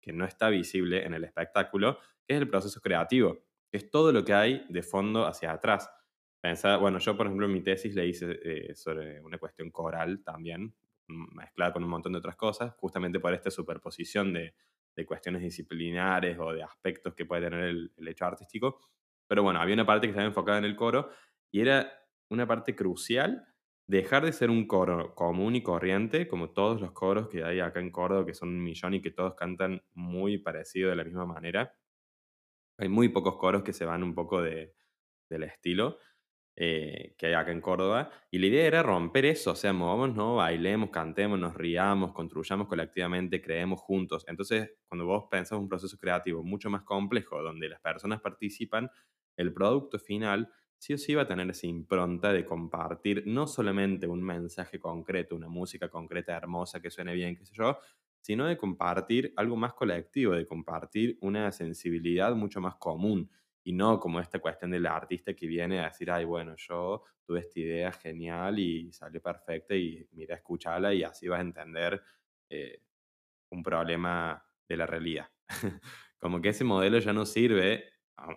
que no está visible en el espectáculo, que es el proceso creativo, que es todo lo que hay de fondo hacia atrás. Pensaba, bueno, yo por ejemplo en mi tesis le hice eh, sobre una cuestión coral también, mezclada con un montón de otras cosas, justamente por esta superposición de, de cuestiones disciplinares o de aspectos que puede tener el, hecho artístico. Pero bueno, había una parte que estaba enfocada en el coro y era una parte crucial dejar de ser un coro común y corriente, como todos los coros que hay acá en Córdoba, que son un millón y que todos cantan muy parecido de la misma manera. Hay muy pocos coros que se van un poco de, del estilo. Eh, que hay acá en Córdoba. Y la idea era romper eso, o sea, movamos, ¿no? bailemos, cantemos, nos riamos, construyamos colectivamente, creemos juntos. Entonces, cuando vos pensás un proceso creativo mucho más complejo, donde las personas participan, el producto final sí o sí va a tener esa impronta de compartir no solamente un mensaje concreto, una música concreta, hermosa, que suene bien, qué sé yo, sino de compartir algo más colectivo, de compartir una sensibilidad mucho más común y no como esta cuestión del artista que viene a decir, ay, bueno, yo tuve esta idea genial y salió perfecta y mira, escúchala y así vas a entender eh, un problema de la realidad. como que ese modelo ya no sirve,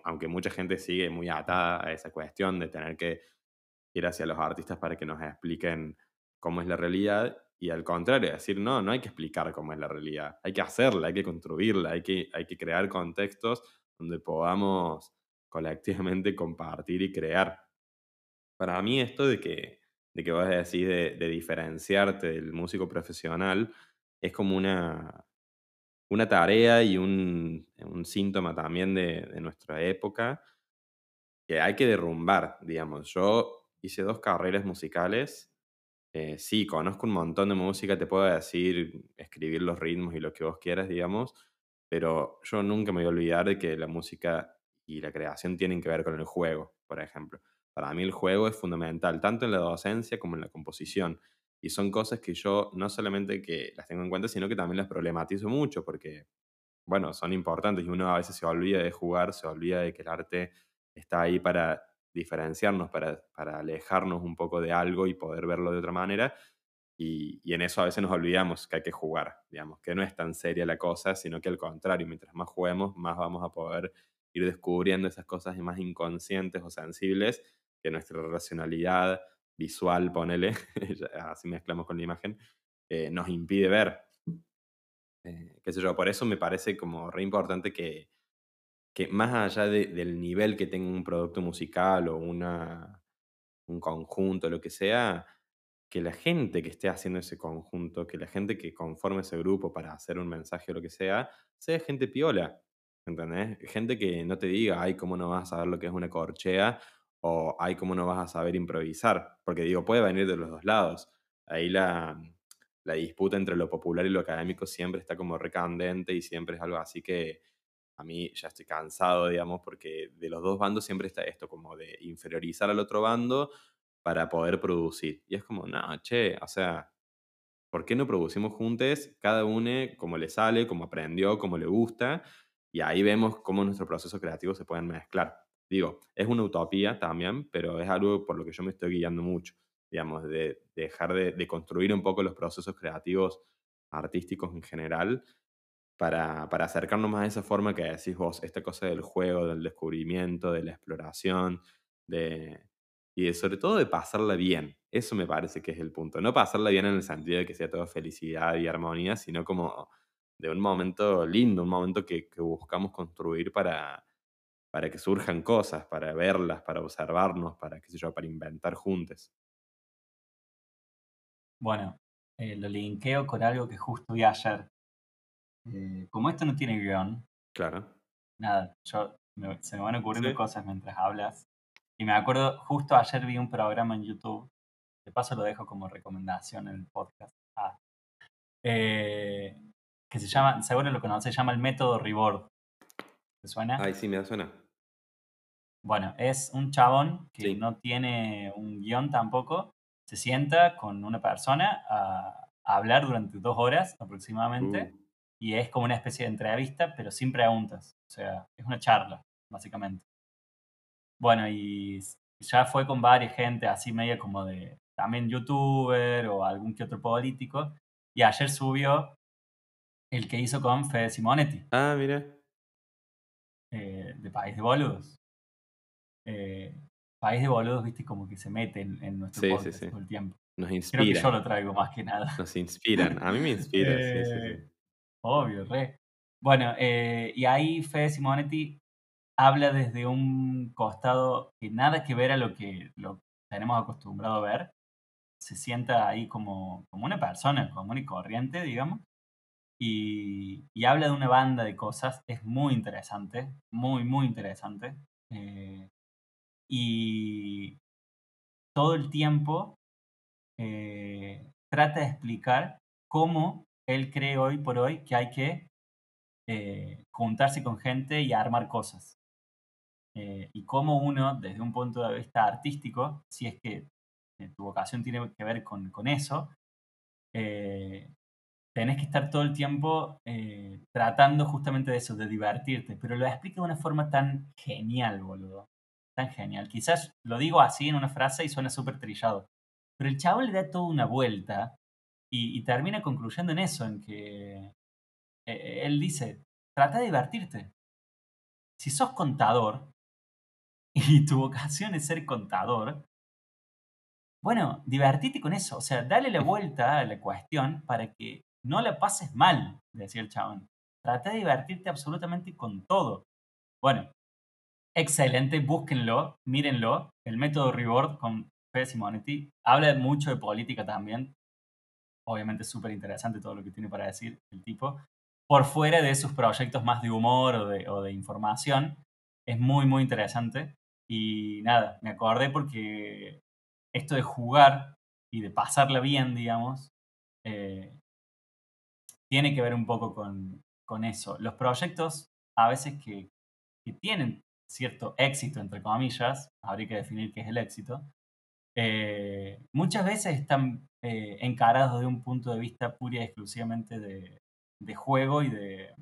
aunque mucha gente sigue muy atada a esa cuestión de tener que ir hacia los artistas para que nos expliquen cómo es la realidad. Y al contrario, decir, no, no hay que explicar cómo es la realidad, hay que hacerla, hay que construirla, hay que, hay que crear contextos donde podamos colectivamente compartir y crear. Para mí esto de que, de que vos decís de, de diferenciarte del músico profesional es como una, una tarea y un, un síntoma también de, de, nuestra época que hay que derrumbar, digamos. Yo hice dos carreras musicales. Eh, sí, conozco un montón de música, te puedo decir, escribir los ritmos y lo que vos quieras, digamos, pero yo nunca me voy a olvidar de que la música y la creación tienen que ver con el juego, por ejemplo. Para mí el juego es fundamental, tanto en la docencia como en la composición. Y son cosas que yo no solamente que las tengo en cuenta, sino que también las problematizo mucho, porque, bueno, son importantes y uno a veces se olvida de jugar, se olvida de que el arte está ahí para diferenciarnos, para, para alejarnos un poco de algo y poder verlo de otra manera. Y, en eso a veces nos olvidamos que hay que jugar, digamos, que no es tan seria la cosa, sino que al contrario, mientras más juguemos, más vamos a poder ir descubriendo esas cosas más inconscientes o sensibles que nuestra racionalidad visual, ponele, así mezclamos con la imagen, eh, nos impide ver. Eh, qué sé yo, por eso me parece como re importante que, que más allá del nivel que tenga un producto musical o una, un conjunto, lo que sea, que la gente que esté haciendo ese conjunto, que la gente que conforme ese grupo para hacer un mensaje o lo que sea, sea gente piola. ¿Entendés? Gente que no te diga, ay, ¿cómo no vas a saber lo que es una corchea? O, ay, ¿cómo no vas a saber improvisar? Porque digo, puede venir de los dos lados. Ahí la, la disputa entre lo popular y lo académico siempre está como recandente y siempre es algo así que a mí ya estoy cansado, digamos, porque de los dos bandos siempre está esto, como de inferiorizar al otro bando para poder producir. Y es como, no, che, o sea, ¿por qué no producimos juntos? Cada uno como le sale, como aprendió, como le gusta, y ahí vemos cómo nuestros procesos creativos se pueden mezclar. Digo, es una utopía también, pero es algo por lo que yo me estoy guiando mucho, digamos, de, dejar de, de construir un poco los procesos creativos artísticos en general para, para, acercarnos más a esa forma que decís vos, esta cosa del juego, del descubrimiento, de la exploración, de, y sobre todo de pasarla bien. Eso me parece que es el punto. No pasarla bien en el sentido de que sea todo felicidad y armonía, sino como de un momento lindo, un momento que, que buscamos construir para, para que surjan cosas, para verlas, para observarnos, para, qué sé yo, para inventar juntos. Bueno, eh, lo linkeo con algo que justo vi ayer. Eh, como esto no tiene guion. Claro. Nada, yo se me van ocurriendo cosas mientras hablas. Y me acuerdo, justo ayer vi un programa en YouTube, de paso lo dejo como recomendación en el podcast, ah, eh, que se llama, seguro lo conoces, se llama el método Reward. ¿Te suena? Ay, sí, me suena. Bueno, es un chabón que no tiene un guion tampoco, se sienta con una persona a, hablar durante dos horas aproximadamente uh. y es como una especie de entrevista, pero sin preguntas. O sea, es una charla, básicamente. Bueno, y ya fue con varias gente, así media como de también youtuber o algún que otro político. Y ayer subió el que hizo con Fede Simonetti. Ah, mira. Eh, de País de Boludos. Eh, País de Boludos, viste, como que se mete en, nuestro podcast todo el tiempo. Nos inspira. Creo que yo lo traigo más que nada. Nos inspiran. A mí me inspira, sí, sí, eh, Obvio, re. Bueno, y ahí Fede Simonetti habla desde un costado que nada que ver a lo que lo tenemos acostumbrado a ver. Se sienta ahí como, como una persona común y corriente, digamos. Y, y, habla de una banda de cosas. Es muy interesante, muy, muy interesante. Eh, y todo el tiempo eh, trata de explicar cómo él cree hoy por hoy que hay que eh, juntarse con gente y armar cosas. Eh, y cómo uno, desde un punto de vista artístico, si es que eh, tu vocación tiene que ver con, con eso, eh, tenés que estar todo el tiempo tratando justamente de eso, de divertirte, pero lo explica de una forma tan genial, boludo. Tan genial. Quizás lo digo así en una frase y suena súper trillado, pero el chavo le da toda una vuelta y, y termina concluyendo en eso, en que él dice, trata de divertirte. Si sos contador, y tu vocación es ser contador, bueno, divertite con eso. O sea, dale la vuelta a la cuestión para que no la pases mal, decía el chabón. Trata de divertirte absolutamente con todo. Bueno, excelente, búsquenlo, mírenlo. El método Reward con Fede Simonetti habla mucho de política también. Obviamente súper interesante todo lo que tiene para decir el tipo. Por fuera de sus proyectos más de humor o de, o de información, es muy, muy interesante. Y nada, me acordé porque esto de jugar y de pasarla bien, digamos, eh, tiene que ver un poco con, con, eso. Los proyectos a veces que, que, tienen cierto éxito, entre comillas, habría que definir qué es el éxito, eh, muchas veces están eh, encarados de un punto de vista pura y exclusivamente de, de juego y de,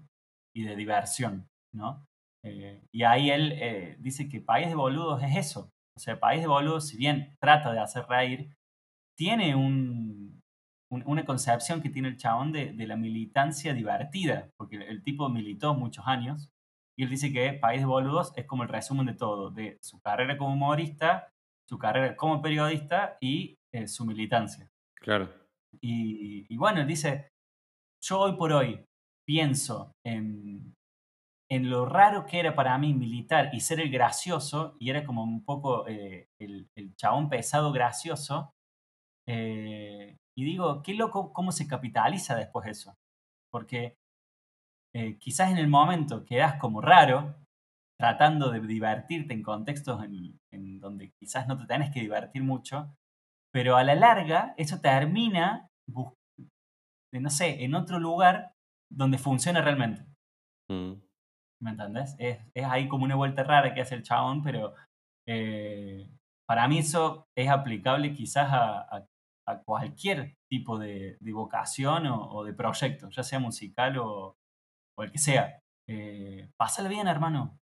y de diversión, ¿no? Eh, y ahí él eh, dice que País de Boludos es eso. O sea, País de Boludos, si bien trata de hacer reír, tiene un, una concepción que tiene el chabón de, de, la militancia divertida, porque el tipo militó muchos años, y él dice que País de Boludos es como el resumen de todo, de su carrera como humorista, su carrera como periodista y eh, su militancia. Claro. Y, y, bueno, dice, yo hoy por hoy pienso en, en, lo raro que era para mí militar y ser el gracioso, y era como un poco eh, el, el, chabón pesado gracioso, eh, y digo, qué loco cómo se capitaliza después eso. Porque eh, quizás en el momento quedas como raro, tratando de divertirte en contextos en, donde quizás no te tenés que divertir mucho, pero a la larga eso termina, no sé, en otro lugar donde funciona realmente. Mm. ¿Me entendés? Es, es, ahí como una vuelta rara que hace el chabón, pero eh, para mí eso es aplicable quizás a, cualquier tipo de, vocación o, de proyecto, ya sea musical o, el que sea. Eh, bien, hermano.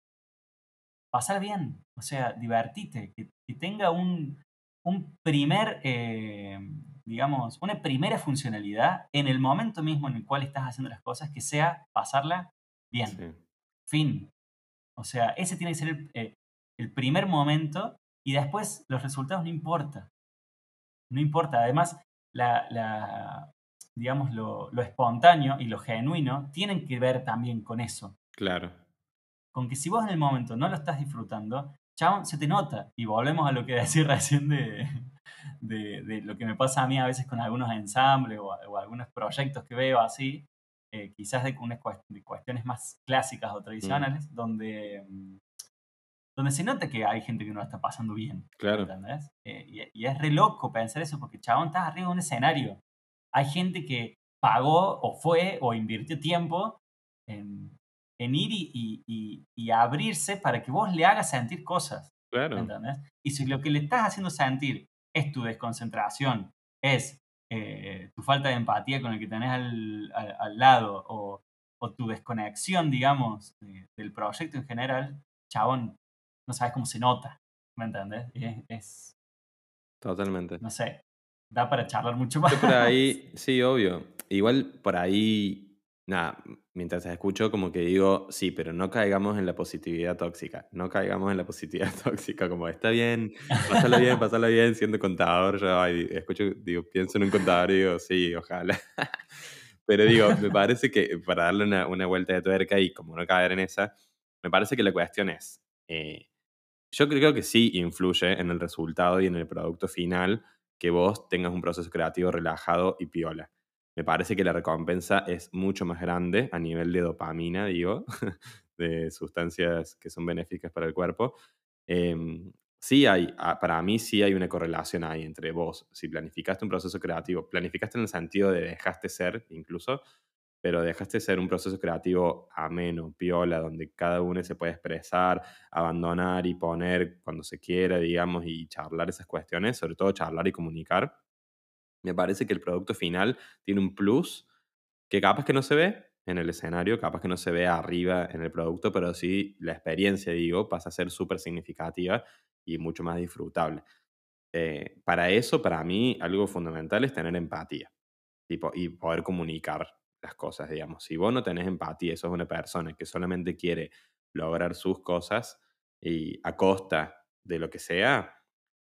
Pásala bien. O sea, divertite. Que, que tenga un, un primer, eh, digamos, una primera funcionalidad en el momento mismo en el cual estás haciendo las cosas, que sea pasarla bien. Sí. Fin. O sea, ese tiene que ser el, eh, el primer momento y después los resultados no importa. No importa. Además, la, la digamos, lo, lo, espontáneo y lo genuino tienen que ver también con eso. Claro. Con que si vos en el momento no lo estás disfrutando, chabón, se te nota. Y volvemos a lo que decía recién de, de, de, lo que me pasa a mí a veces con algunos ensambles o, o algunos proyectos que veo así, eh, quizás de, unas de cuestiones más clásicas o tradicionales, mm. donde, donde se nota que hay gente que no la está pasando bien. Claro. ¿Entendés? Eh, y, y, es re loco pensar eso porque, chabón, estás arriba de un escenario. Hay gente que pagó o fue o invirtió tiempo en, en ir y, y, y, abrirse para que vos le hagas sentir cosas. Claro. ¿entendés? Y si lo que le estás haciendo sentir es tu desconcentración, es eh, tu falta de empatía con el que tenés al, al, al lado o, o, tu desconexión, digamos, de, del proyecto en general, chabón, no sabes cómo se nota. ¿Me entendés? Es, es, Totalmente. No sé, da para charlar mucho más. Yo por ahí, sí, obvio. Igual por ahí, nada, mientras escucho como que digo, sí, pero no caigamos en la positividad tóxica. No caigamos en la positividad tóxica, como está bien, pásalo bien, pásalo bien, siendo contador. Yo ay, escucho, digo, pienso en un contador y digo, sí, ojalá. pero digo, me parece que para darle una, una, vuelta de tuerca y como no caer en esa, me parece que la cuestión es, eh, yo creo que sí influye en el resultado y en el producto final que vos tengas un proceso creativo relajado y piola. Me parece que la recompensa es mucho más grande a nivel de dopamina, digo, de sustancias que son benéficas para el cuerpo. Eh, sí hay, para mí sí hay una correlación ahí entre vos, si planificaste un proceso creativo, planificaste en el sentido de dejaste ser incluso, pero dejaste ser un proceso creativo ameno, piola, donde cada uno se puede expresar, abandonar y poner cuando se quiera, digamos, y charlar esas cuestiones, sobre todo charlar y comunicar. Me parece que el producto final tiene un plus que capaz que no se ve en el escenario, capaz que no se ve arriba en el producto, pero sí la experiencia, digo, pasa a ser súper significativa y mucho más disfrutable. Eh, para eso, para mí, algo fundamental es tener empatía y poder comunicar las cosas, digamos. Si vos no tenés empatía, sos una persona que solamente quiere lograr sus cosas y a costa de lo que sea,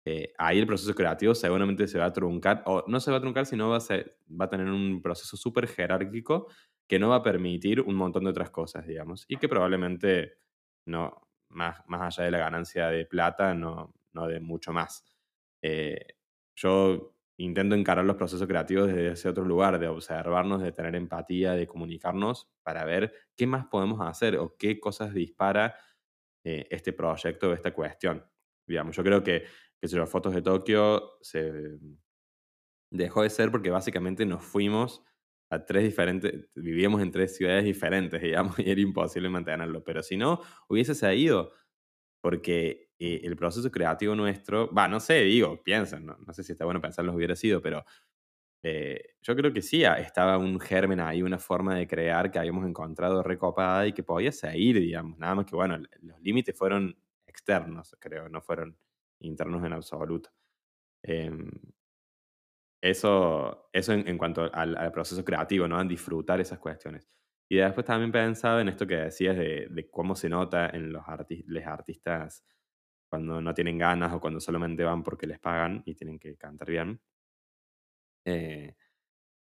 eh, ahí el proceso creativo seguramente se va a truncar, o no se va a truncar, sino va a, ser, tener un proceso súper jerárquico que no va a permitir un montón de otras cosas, digamos, y que probablemente no, más, más allá de la ganancia de plata, no, no de mucho más. Eh, yo intento encarar los procesos creativos desde ese otro lugar, de observarnos, de tener empatía, de comunicarnos para ver qué más podemos hacer o qué cosas dispara eh, este proyecto o esta cuestión. Digamos, yo creo que, que si las fotos de Tokio se dejó de ser porque básicamente nos fuimos a tres diferentes, vivíamos en tres ciudades diferentes, digamos, y era imposible mantenerlo. Pero si no, hubiese ido, porque eh, el proceso creativo nuestro, va, no sé, digo, piensan, no, no sé si está bueno pensarlo hubiera sido, pero eh, yo creo que sí, estaba un germen ahí, una forma de crear que habíamos encontrado recopada y que podía seguir, digamos, nada más que, bueno, los límites fueron externos, creo, no fueron internos en absoluto. Eh, eso, eso en, en cuanto al, al, proceso creativo, ¿no? A disfrutar esas cuestiones. Y después también pensaba en esto que decías de, de cómo se nota en los, arti los artistas cuando no tienen ganas o cuando solamente van porque les pagan y tienen que cantar bien. Eh,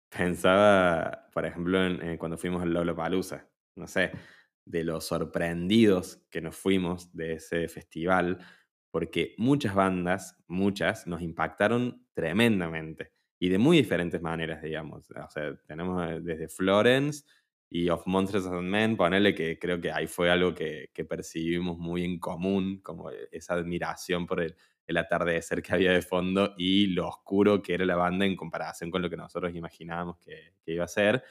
pensaba, por ejemplo, en, cuando fuimos al Lollapalooza, no sé, de los sorprendidos que nos fuimos de ese festival, porque muchas bandas, muchas, nos impactaron tremendamente y de muy diferentes maneras, digamos. O sea, tenemos eh, desde Florence y Of Monsters and Men, ponerle que creo que ahí fue algo que, que percibimos muy en común, como esa admiración por el, el atardecer que había de fondo y lo oscuro que era la banda en comparación con lo que nosotros imaginábamos que, iba a ser.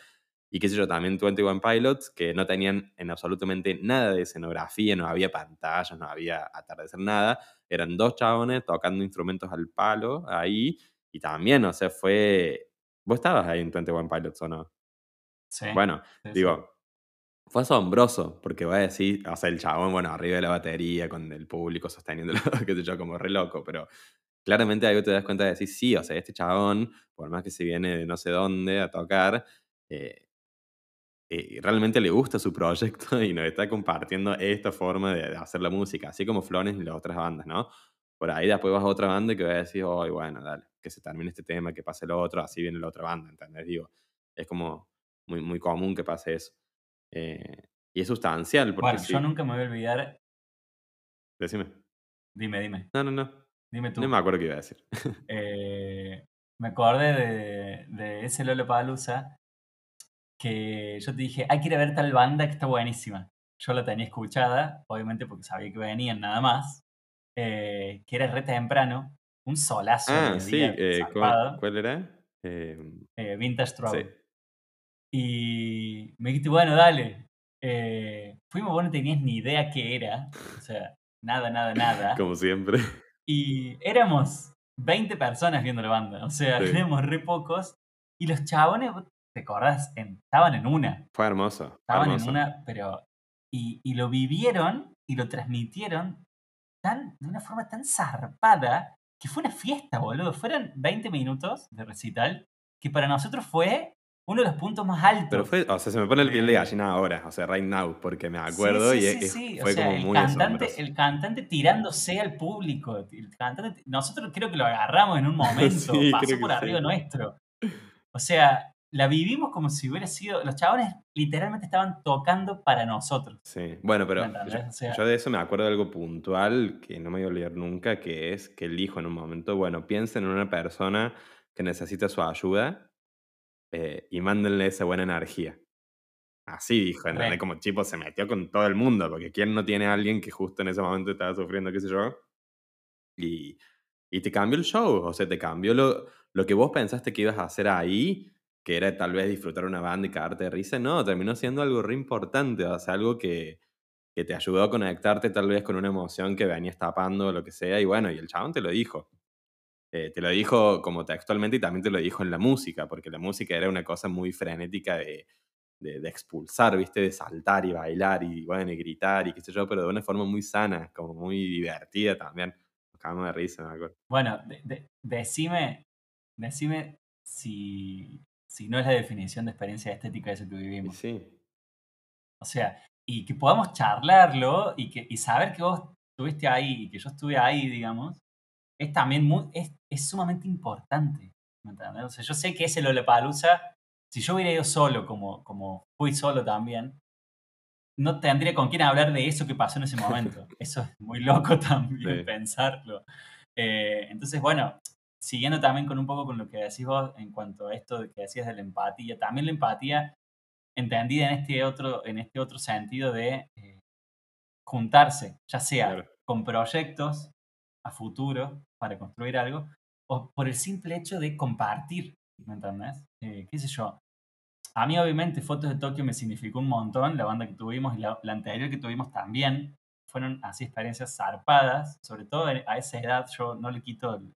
Y qué sé yo, también 21 Pilots, que no tenían en absolutamente nada de escenografía, no había pantallas, no había atardecer, nada. Eran dos chabones tocando instrumentos al palo ahí. Y también, o sea, fue... ¿Vos estabas ahí en 21 Pilots o no? Sí. Bueno, digo, fue asombroso, porque voy a decir, o sea, el chabón, bueno, arriba de la batería, con el público sosteniéndolo, que sé yo, como re loco, pero claramente algo te das cuenta de decir, sí, o sea, este chabón, por más que se viene de no sé dónde a tocar, eh, eh, realmente le gusta su proyecto y nos está compartiendo esta forma de, hacer la música, así como Florence y las otras bandas, ¿no? Por ahí después vas a otra banda y que va a decir, oh, bueno, dale, que se termine este tema, que pase el otro, así viene la otra banda, ¿entendés? Digo, es como muy, muy común que pase eso. Eh, y es sustancial. Porque bueno, yo nunca me voy a olvidar. Decime. Dime, dime. No, no, no. Dime tú. No me acuerdo qué iba a decir. Eh, me acordé de, de ese Lolo Palusa que yo te dije, hay que ir a ver tal banda que está buenísima. Yo la tenía escuchada, obviamente porque sabía que venían nada más, eh, que era re temprano, un solazo. Ah, sí, ¿cuál, ¿cuál, era? Vintage Trouble. Y me dijiste, bueno, dale. Eh, fuimos, vos no tenías ni idea qué era. O sea, nada, nada, nada. Como siempre. Y éramos 20 personas viendo la banda. O sea, éramos re pocos. Y los chabones, ¿te acordás? estaban en una. Fue hermoso. Estaban en una, pero. Y, y, lo vivieron y lo transmitieron tan, de una forma tan zarpada que fue una fiesta, boludo. Fueron 20 minutos de recital que para nosotros fue uno de los puntos más altos. Pero fue, o sea, se me pone el piel de gallina ahora, o sea, right now, porque me acuerdo y fue como el muy cantante, El cantante tirándose al público. El cantante, nosotros creo que lo agarramos en un momento, pasó por arriba nuestro. O sea, la vivimos como si hubiera sido. Los chabones literalmente estaban tocando para nosotros. Sí, bueno, pero yo, de eso me acuerdo de algo puntual que no me voy a olvidar nunca, que es que el hijo en un momento, bueno, piensa en una persona que necesita su ayuda eh, y mándenle esa buena energía. Así dijo, Como Chipo se metió con todo el mundo, porque ¿quién no tiene a alguien que justo en ese momento estaba sufriendo, qué sé yo? Y, y te cambió el show, o sea, te cambió lo, lo que vos pensaste que ibas a hacer ahí, que era tal vez disfrutar una banda y cagarte de risa, no, terminó siendo algo re importante, o sea, algo que, que te ayudó a conectarte tal vez con una emoción que venías tapando o lo que sea, y bueno, y el chabón te lo dijo. Eh, te lo dijo como textualmente y también te lo dijo en la música, porque la música era una cosa muy frenética de, de, expulsar, ¿viste? De saltar y bailar y, bueno, y gritar y qué sé yo, pero de una forma muy sana, como muy divertida también. Nos de risa, me acuerdo. Bueno, decime, decime si, si no es la definición de experiencia estética de eso que vivimos. Sí. O sea, y que podamos charlarlo y, que, y saber que vos estuviste ahí y que yo estuve ahí, digamos, es también muy, es, es sumamente importante. O sea, yo sé que ese Lollapalooza, si yo hubiera ido solo, como, como fui solo también, no tendría con quién hablar de eso que pasó en ese momento. Eso es muy loco también pensarlo. Eh, entonces, bueno, siguiendo también con un poco con lo que decís vos en cuanto a esto que decías de la empatía, también la empatía entendida en este otro, en este otro sentido de eh, juntarse, ya sea con proyectos a futuro para construir algo, o por el simple hecho de compartir, ¿me entendés? Eh, ¿Qué sé yo? A mí obviamente Fotos de Tokio me significó un montón, la banda que tuvimos y la, anterior que tuvimos también, fueron así experiencias zarpadas, sobre todo a esa edad yo no le quito el,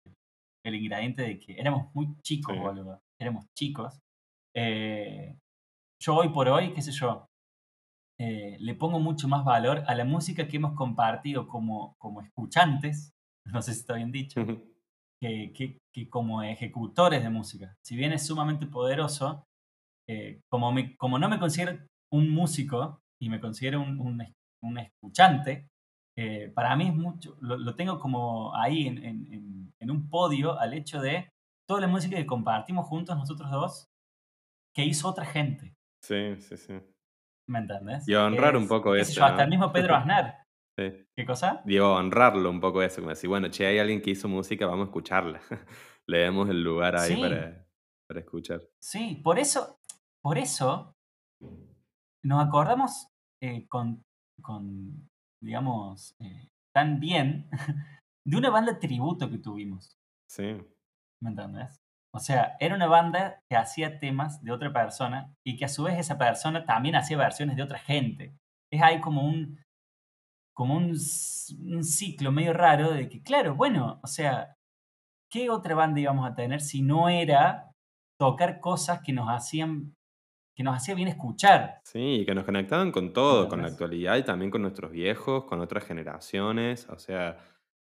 ingrediente de que éramos muy chicos, boludo, éramos chicos. Eh, yo hoy por hoy, qué sé yo, eh, le pongo mucho más valor a la música que hemos compartido como, como escuchantes, no sé si está bien dicho, que, que, como ejecutores de música. Si bien es sumamente poderoso, eh, como, me, como no me considero un músico y me considero un, un, escuchante, eh, para mí es mucho, lo, tengo como ahí en, en, un podio al hecho de toda la música que compartimos juntos nosotros dos, que hizo otra gente. Sí, sí, sí. ¿Me entendés? Y honrar un poco eso. Hasta el mismo Pedro Aznar. sí. ¿Qué cosa? Digo, honrarlo un poco eso, como decir, bueno, che, hay alguien que hizo música, vamos a escucharla. Le demos el lugar ahí para, para escuchar. Sí, por eso, por eso nos acordamos eh, con, con, digamos, eh, tan bien de una banda tributo que tuvimos. Sí. ¿Me entendés? O sea, era una banda que hacía temas de otra persona y que a su vez esa persona también hacía versiones de otra gente. Es ahí como un, como un, un ciclo medio raro de que, claro, bueno, o sea, ¿qué otra banda íbamos a tener si no era tocar cosas que nos hacían que nos hacía bien escuchar. Sí, que nos conectaban con todo, con la actualidad y también con nuestros viejos, con otras generaciones. O sea,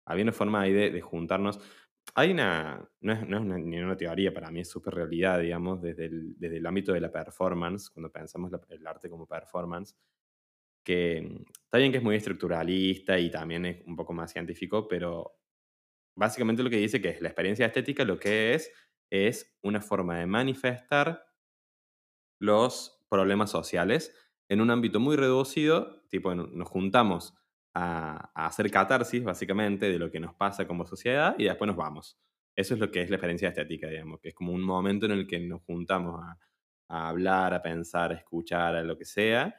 había una forma ahí de, juntarnos. Hay una, no es, no es ni una teoría, para mí es súper realidad, digamos, desde el, desde el ámbito de la performance, cuando pensamos el arte como performance, que mm, está bien que es muy estructuralista y también es un poco más científico, pero básicamente lo que dice que es la experiencia estética lo que es es una forma de manifestar los problemas sociales en un ámbito muy reducido, tipo nos juntamos a, hacer catarsis básicamente de lo que nos pasa como sociedad y después nos vamos. Eso es lo que es la experiencia estética, digamos, que es como un momento en el que nos juntamos a, a hablar, a pensar, a escuchar, a lo que sea,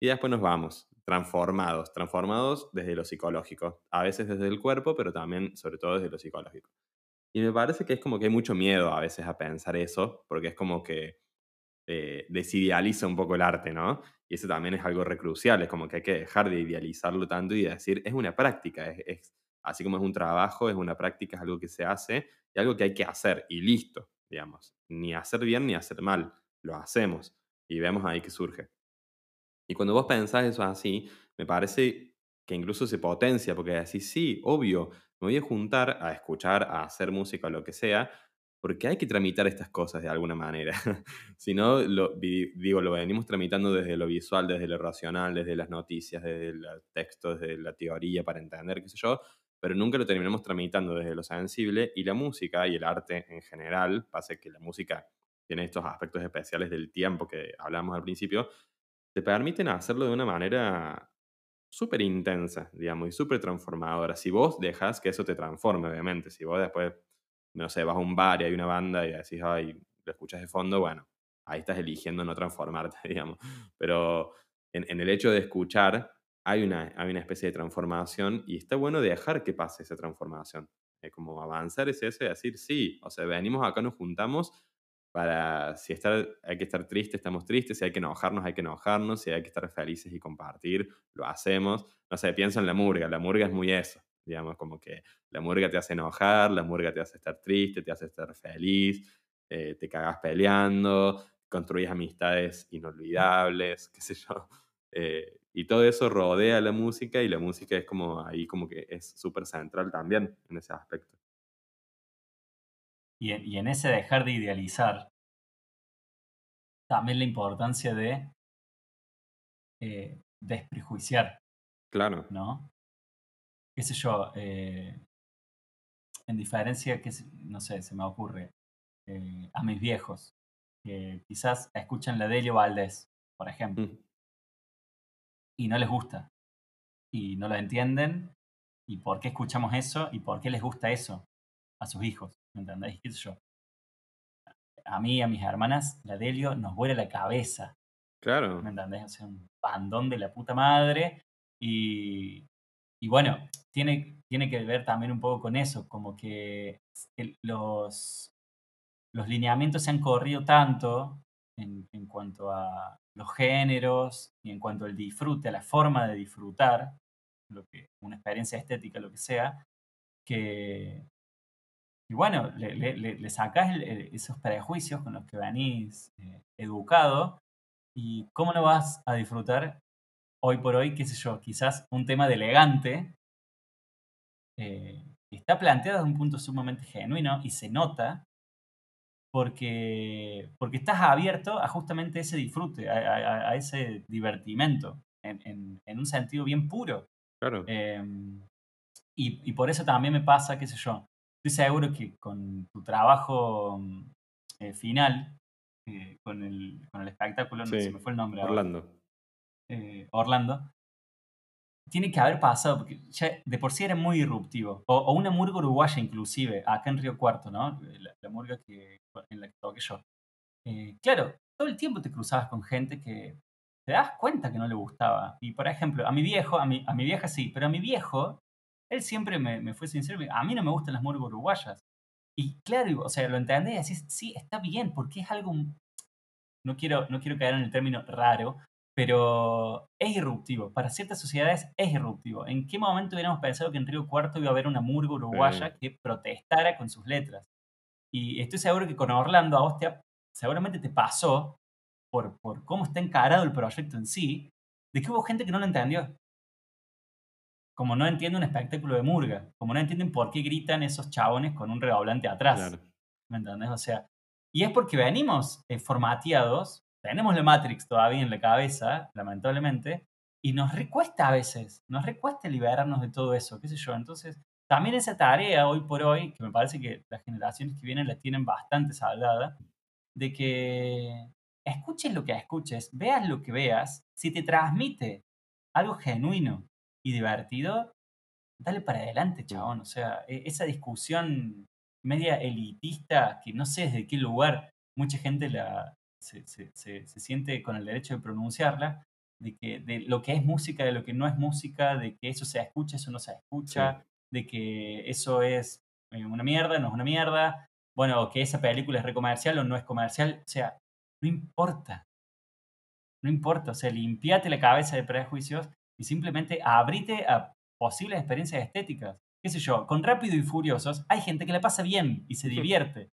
y después nos vamos, transformados, transformados desde lo psicológico, a veces desde el cuerpo, pero también, sobre todo, desde lo psicológico. Y me parece que es como que hay mucho miedo a veces a pensar eso, porque es como que eh, desidealiza un poco el arte, ¿no? Y eso también es algo recrucial, es como que hay que dejar de idealizarlo tanto y decir, es una práctica, es, así como es un trabajo, es una práctica, es algo que se hace y algo que hay que hacer y listo, digamos. Ni hacer bien ni hacer mal, lo hacemos y vemos ahí que surge. Y cuando vos pensás eso así, me parece que incluso se potencia, porque decís, sí, obvio, me voy a juntar a escuchar, a hacer música, lo que sea, porque hay que tramitar estas cosas de alguna manera. si no, lo, digo, lo venimos tramitando desde lo visual, desde lo racional, desde las noticias, desde el texto, desde la teoría para entender, qué sé yo, pero nunca lo terminamos tramitando desde lo sensible y la música y el arte en general, pasa que la música tiene estos aspectos especiales del tiempo que hablamos al principio, te permiten hacerlo de una manera súper intensa, digamos, y súper transformadora. Si vos dejas que eso te transforme, obviamente, si vos después, no sé, vas a un bar y hay una banda y decís, ay, lo escuchas de fondo, bueno, ahí estás eligiendo no transformarte, digamos. Pero en, el hecho de escuchar, hay una, hay una especie de transformación y está bueno dejar que pase esa transformación. Es como avanzar es eso y decir, sí, o sea, venimos acá, nos juntamos para si estar, hay que estar triste, estamos tristes, si hay que enojarnos, hay que enojarnos, si hay que estar felices y compartir, lo hacemos. No sé, pienso en la murga, la murga es muy eso, digamos, como que la murga te hace enojar, la murga te hace estar triste, te hace estar feliz, eh, te cagas peleando, construyes amistades inolvidables, qué sé yo. Eh, y todo eso rodea la música y la música es como ahí como que es súper central también en ese aspecto. Y en, ese dejar de idealizar, también la importancia de eh, desprejuiciar. Claro. ¿No? ¿Qué sé yo? Eh, en diferencia, que no sé, se me ocurre, eh, a mis viejos, que quizás escuchan la Delio Valdés, por ejemplo, mm. y no les gusta, y no lo entienden, y por qué escuchamos eso, y por qué les gusta eso a sus hijos. ¿me entendéis? yo? A mí, a mis hermanas, la Delio nos vuela la cabeza. Claro. ¿Me entendés? O sea, un pandón de la puta madre. Y, y bueno, tiene, tiene que ver también un poco con eso, como que los, los lineamientos se han corrido tanto en, en, cuanto a los géneros y en cuanto al disfrute, a la forma de disfrutar, lo que, una experiencia estética, lo que sea, que, y bueno, le, le, sacás esos prejuicios con los que venís eh, educado y cómo no vas a disfrutar hoy por hoy, qué sé yo, quizás un tema de elegante eh, está planteado desde un punto sumamente genuino y se nota porque, porque estás abierto a justamente ese disfrute, a, ese divertimento, en, en, un sentido bien puro. Claro. Em, y, y por eso también me pasa, qué sé yo, estoy seguro que con tu trabajo eh, final, eh, con, el, con el espectáculo, no Sí, se me fue el nombre ahora, Orlando. Eh, Orlando, tiene que haber pasado, porque ya de por sí era muy disruptivo. O, una murga uruguaya inclusive, acá en Río Cuarto, ¿no? La, la murga que, en la que toqué yo. Eh, claro, todo el tiempo te cruzabas con gente que te das cuenta que no le gustaba. Y por ejemplo, a mi viejo, a mi, a mi vieja sí, pero a mi viejo, él siempre me, me fue sincero, a mí no me gustan las murgas uruguayas. Y claro, o sea, lo entendés y decís, sí, está bien, porque es algo, no quiero, no quiero caer en el término raro, pero es irruptivo. Para ciertas sociedades es irruptivo. ¿En qué momento hubiéramos pensado que en Río Cuarto iba a haber una murga uruguaya que protestara con sus letras? Y estoy seguro que con Orlando a vos te, seguramente te pasó, por, por cómo está encarado el proyecto en sí, de que hubo gente que no lo entendió. Como no entiende un espectáculo de murga, como no entienden por qué gritan esos chabones con un redoblante atrás. Claro. ¿Me entendés? O sea, y es porque venimos eh, formateados, tenemos la Matrix todavía en la cabeza, lamentablemente, y nos recuesta a veces, nos recuesta liberarnos de todo eso, qué sé yo. Entonces, también esa tarea hoy por hoy, que me parece que las generaciones que vienen la tienen bastante saldada, de que escuches lo que escuches, veas lo que veas, si te transmite algo genuino y divertido, dale para adelante, chabón. O sea, e- esa discusión media elitista, que no sé desde qué lugar mucha gente la, se, se- se- se siente con el derecho de pronunciarla, de, que, de lo que es música, de lo que no es música, de que eso se escucha, eso no se escucha, de que eso es eh, una mierda, no es una mierda, bueno, que esa película es recomercial o no es comercial, o sea, no importa. No importa, o sea, limpiate la cabeza de prejuicios y simplemente abrite a posibles experiencias estéticas. Qué sé yo, con Rápido y Furiosos hay gente que la pasa bien y se divierte.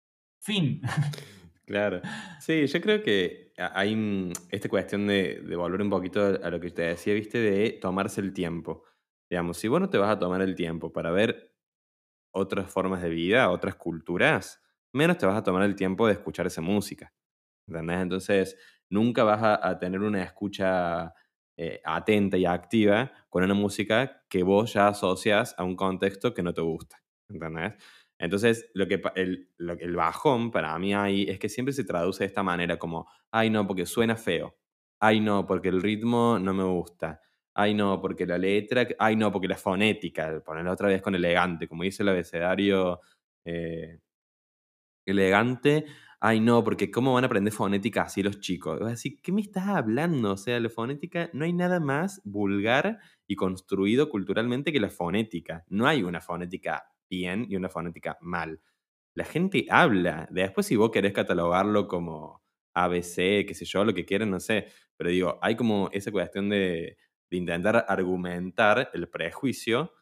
Fin. Claro. Sí, yo creo que hay esta cuestión de, de volver un poquito a lo que te decía, viste, de tomarse el tiempo. Digamos, si vos no te vas a tomar el tiempo para ver otras formas de vida, otras culturas, menos te vas a tomar el tiempo de escuchar esa música. ¿Entendés? Entonces, nunca vas a, a tener una escucha eh, atenta y activa con una música que vos ya asocias a un contexto que no te gusta. ¿Entendés? Entonces, lo que, el, bajón para mí ahí es que siempre se traduce de esta manera como, ay no, porque suena feo, ay no, porque el ritmo no me gusta, ay no, porque la letra, ay no, porque la fonética, ponerla otra vez con elegante, como dice el abecedario eh, elegante, ay no, porque ¿cómo van a aprender fonética así los chicos? Vas decir, ¿qué me estás hablando? O sea, la fonética, no hay nada más vulgar y construido culturalmente que la fonética. No hay una fonética bien y una fonética mal. La gente habla. Después, si vos querés catalogarlo como ABC, qué sé yo, lo que quieran, no sé. Pero digo, hay como esa cuestión de, de intentar argumentar el prejuicio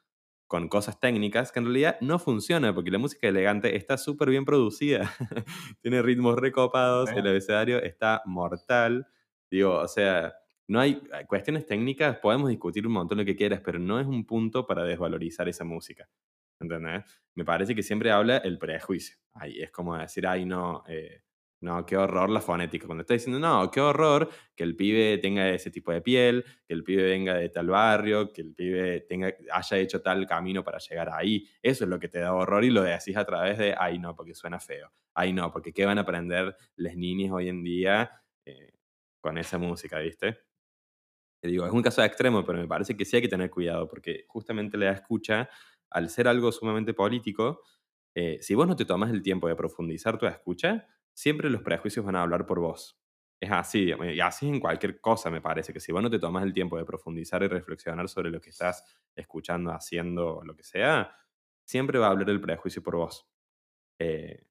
con cosas técnicas que en realidad no funciona porque la música elegante está súper bien producida. Tiene ritmos recopados, el abecedario está mortal. Digo, o sea, no hay hay cuestiones técnicas, podemos discutir un montón lo que quieras, pero no es un punto para desvalorizar esa música. ¿Entendés? Me parece que siempre habla el prejuicio. Ahí es como decir, ay, no, eh, no, qué horror la fonética. Cuando está diciendo, no, qué horror que el pibe tenga ese tipo de piel, que el pibe venga de tal barrio, que el pibe tenga, haya hecho tal camino para llegar ahí. Eso es lo que te da horror y lo decís a través de, ay, no, porque suena feo. Ay, no, porque qué van a aprender las niñas hoy en día eh, con esa música, ¿viste? Te digo, es un caso extremo, pero me parece que sí hay que tener cuidado, porque justamente la escucha, al ser algo sumamente político, eh, si vos no te tomas el tiempo de profundizar tu escucha, siempre los prejuicios van a hablar por vos. Es así, digamos, y así en cualquier cosa, me parece, que si vos no te tomas el tiempo de profundizar y reflexionar sobre lo que estás escuchando, haciendo, lo que sea, siempre va a hablar el prejuicio por vos. Eh,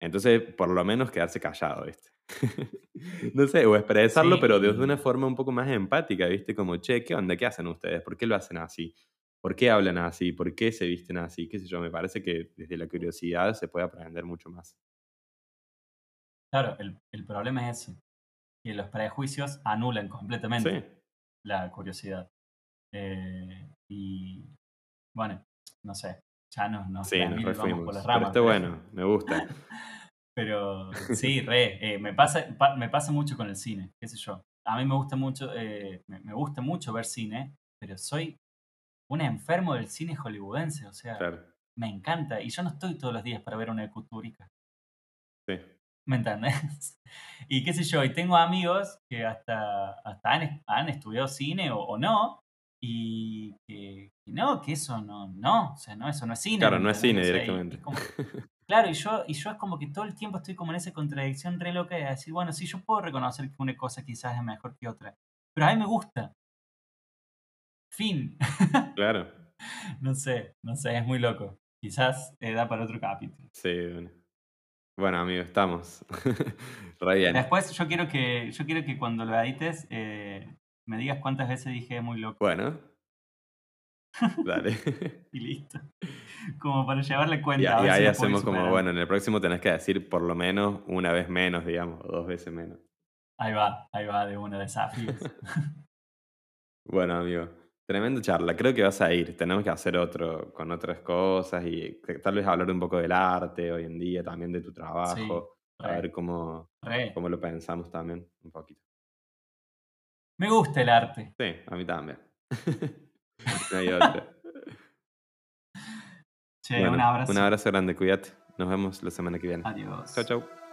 entonces, por lo menos quedarse callado, ¿viste? no sé, o expresarlo, Sí, pero de una forma un poco más empática, ¿viste? Como, che, ¿qué onda? ¿Qué hacen ustedes? ¿Por qué lo hacen así? ¿Por qué hablan así? ¿Por qué se visten así? ¿Qué sé yo? Me parece que desde la curiosidad se puede aprender mucho más. Claro, el, el problema es ese, que los prejuicios anulan completamente Sí, la curiosidad. Eh, y bueno, no sé, ya nos, nos sí, nos vamos por las Pero ramas. está pero- bueno, me gusta. Pero sí, re, eh, me, pasa, pa- me pasa mucho con el cine, qué sé yo. A mí me gusta mucho, eh, me, me gusta mucho ver cine, pero soy un enfermo del cine hollywoodense, o sea, Claro. me encanta. Y yo no estoy todos los días para ver una de Kusturica. Sí. ¿Me entendés? Y qué sé yo, y tengo amigos que hasta, hasta han, han estudiado cine o, o no, y que, que no, que eso no, no, o sea, no, eso no es cine. Claro, ¿me no es cine O sea, y- y directamente. como- claro, y yo, y yo es como que todo el tiempo estoy como en esa contradicción re loca de decir, bueno, sí, yo puedo reconocer que una cosa quizás es mejor que otra, pero a mí me gusta. Fin. Claro. no sé, no sé, es muy loco. Quizás eh, da para otro capítulo. Sí, bueno. Bueno, amigo, estamos. Re bien. Después yo quiero que, yo quiero que cuando lo edites eh, me digas cuántas veces dije muy loco Bueno. Dale. y listo. Como para llevarle Y, cuenta. y a si ahí hacemos como, bueno, en el próximo tenés que decir por lo menos una vez menos, digamos, o dos veces menos. Ahí va, ahí va de uno, desafíos. Bueno, amigo, tremenda charla. Creo que vas a ir. Tenemos que hacer otro con otras cosas y tal vez hablar un poco del arte hoy en día, también de tu trabajo. a ver cómo, re. cómo lo pensamos también un poquito. Me gusta el arte. Sí, a mí también. no hay otra. Che, Bueno, un abrazo. Un abrazo grande, cuídate. Nos vemos la semana que viene. Adiós. Chau, chau.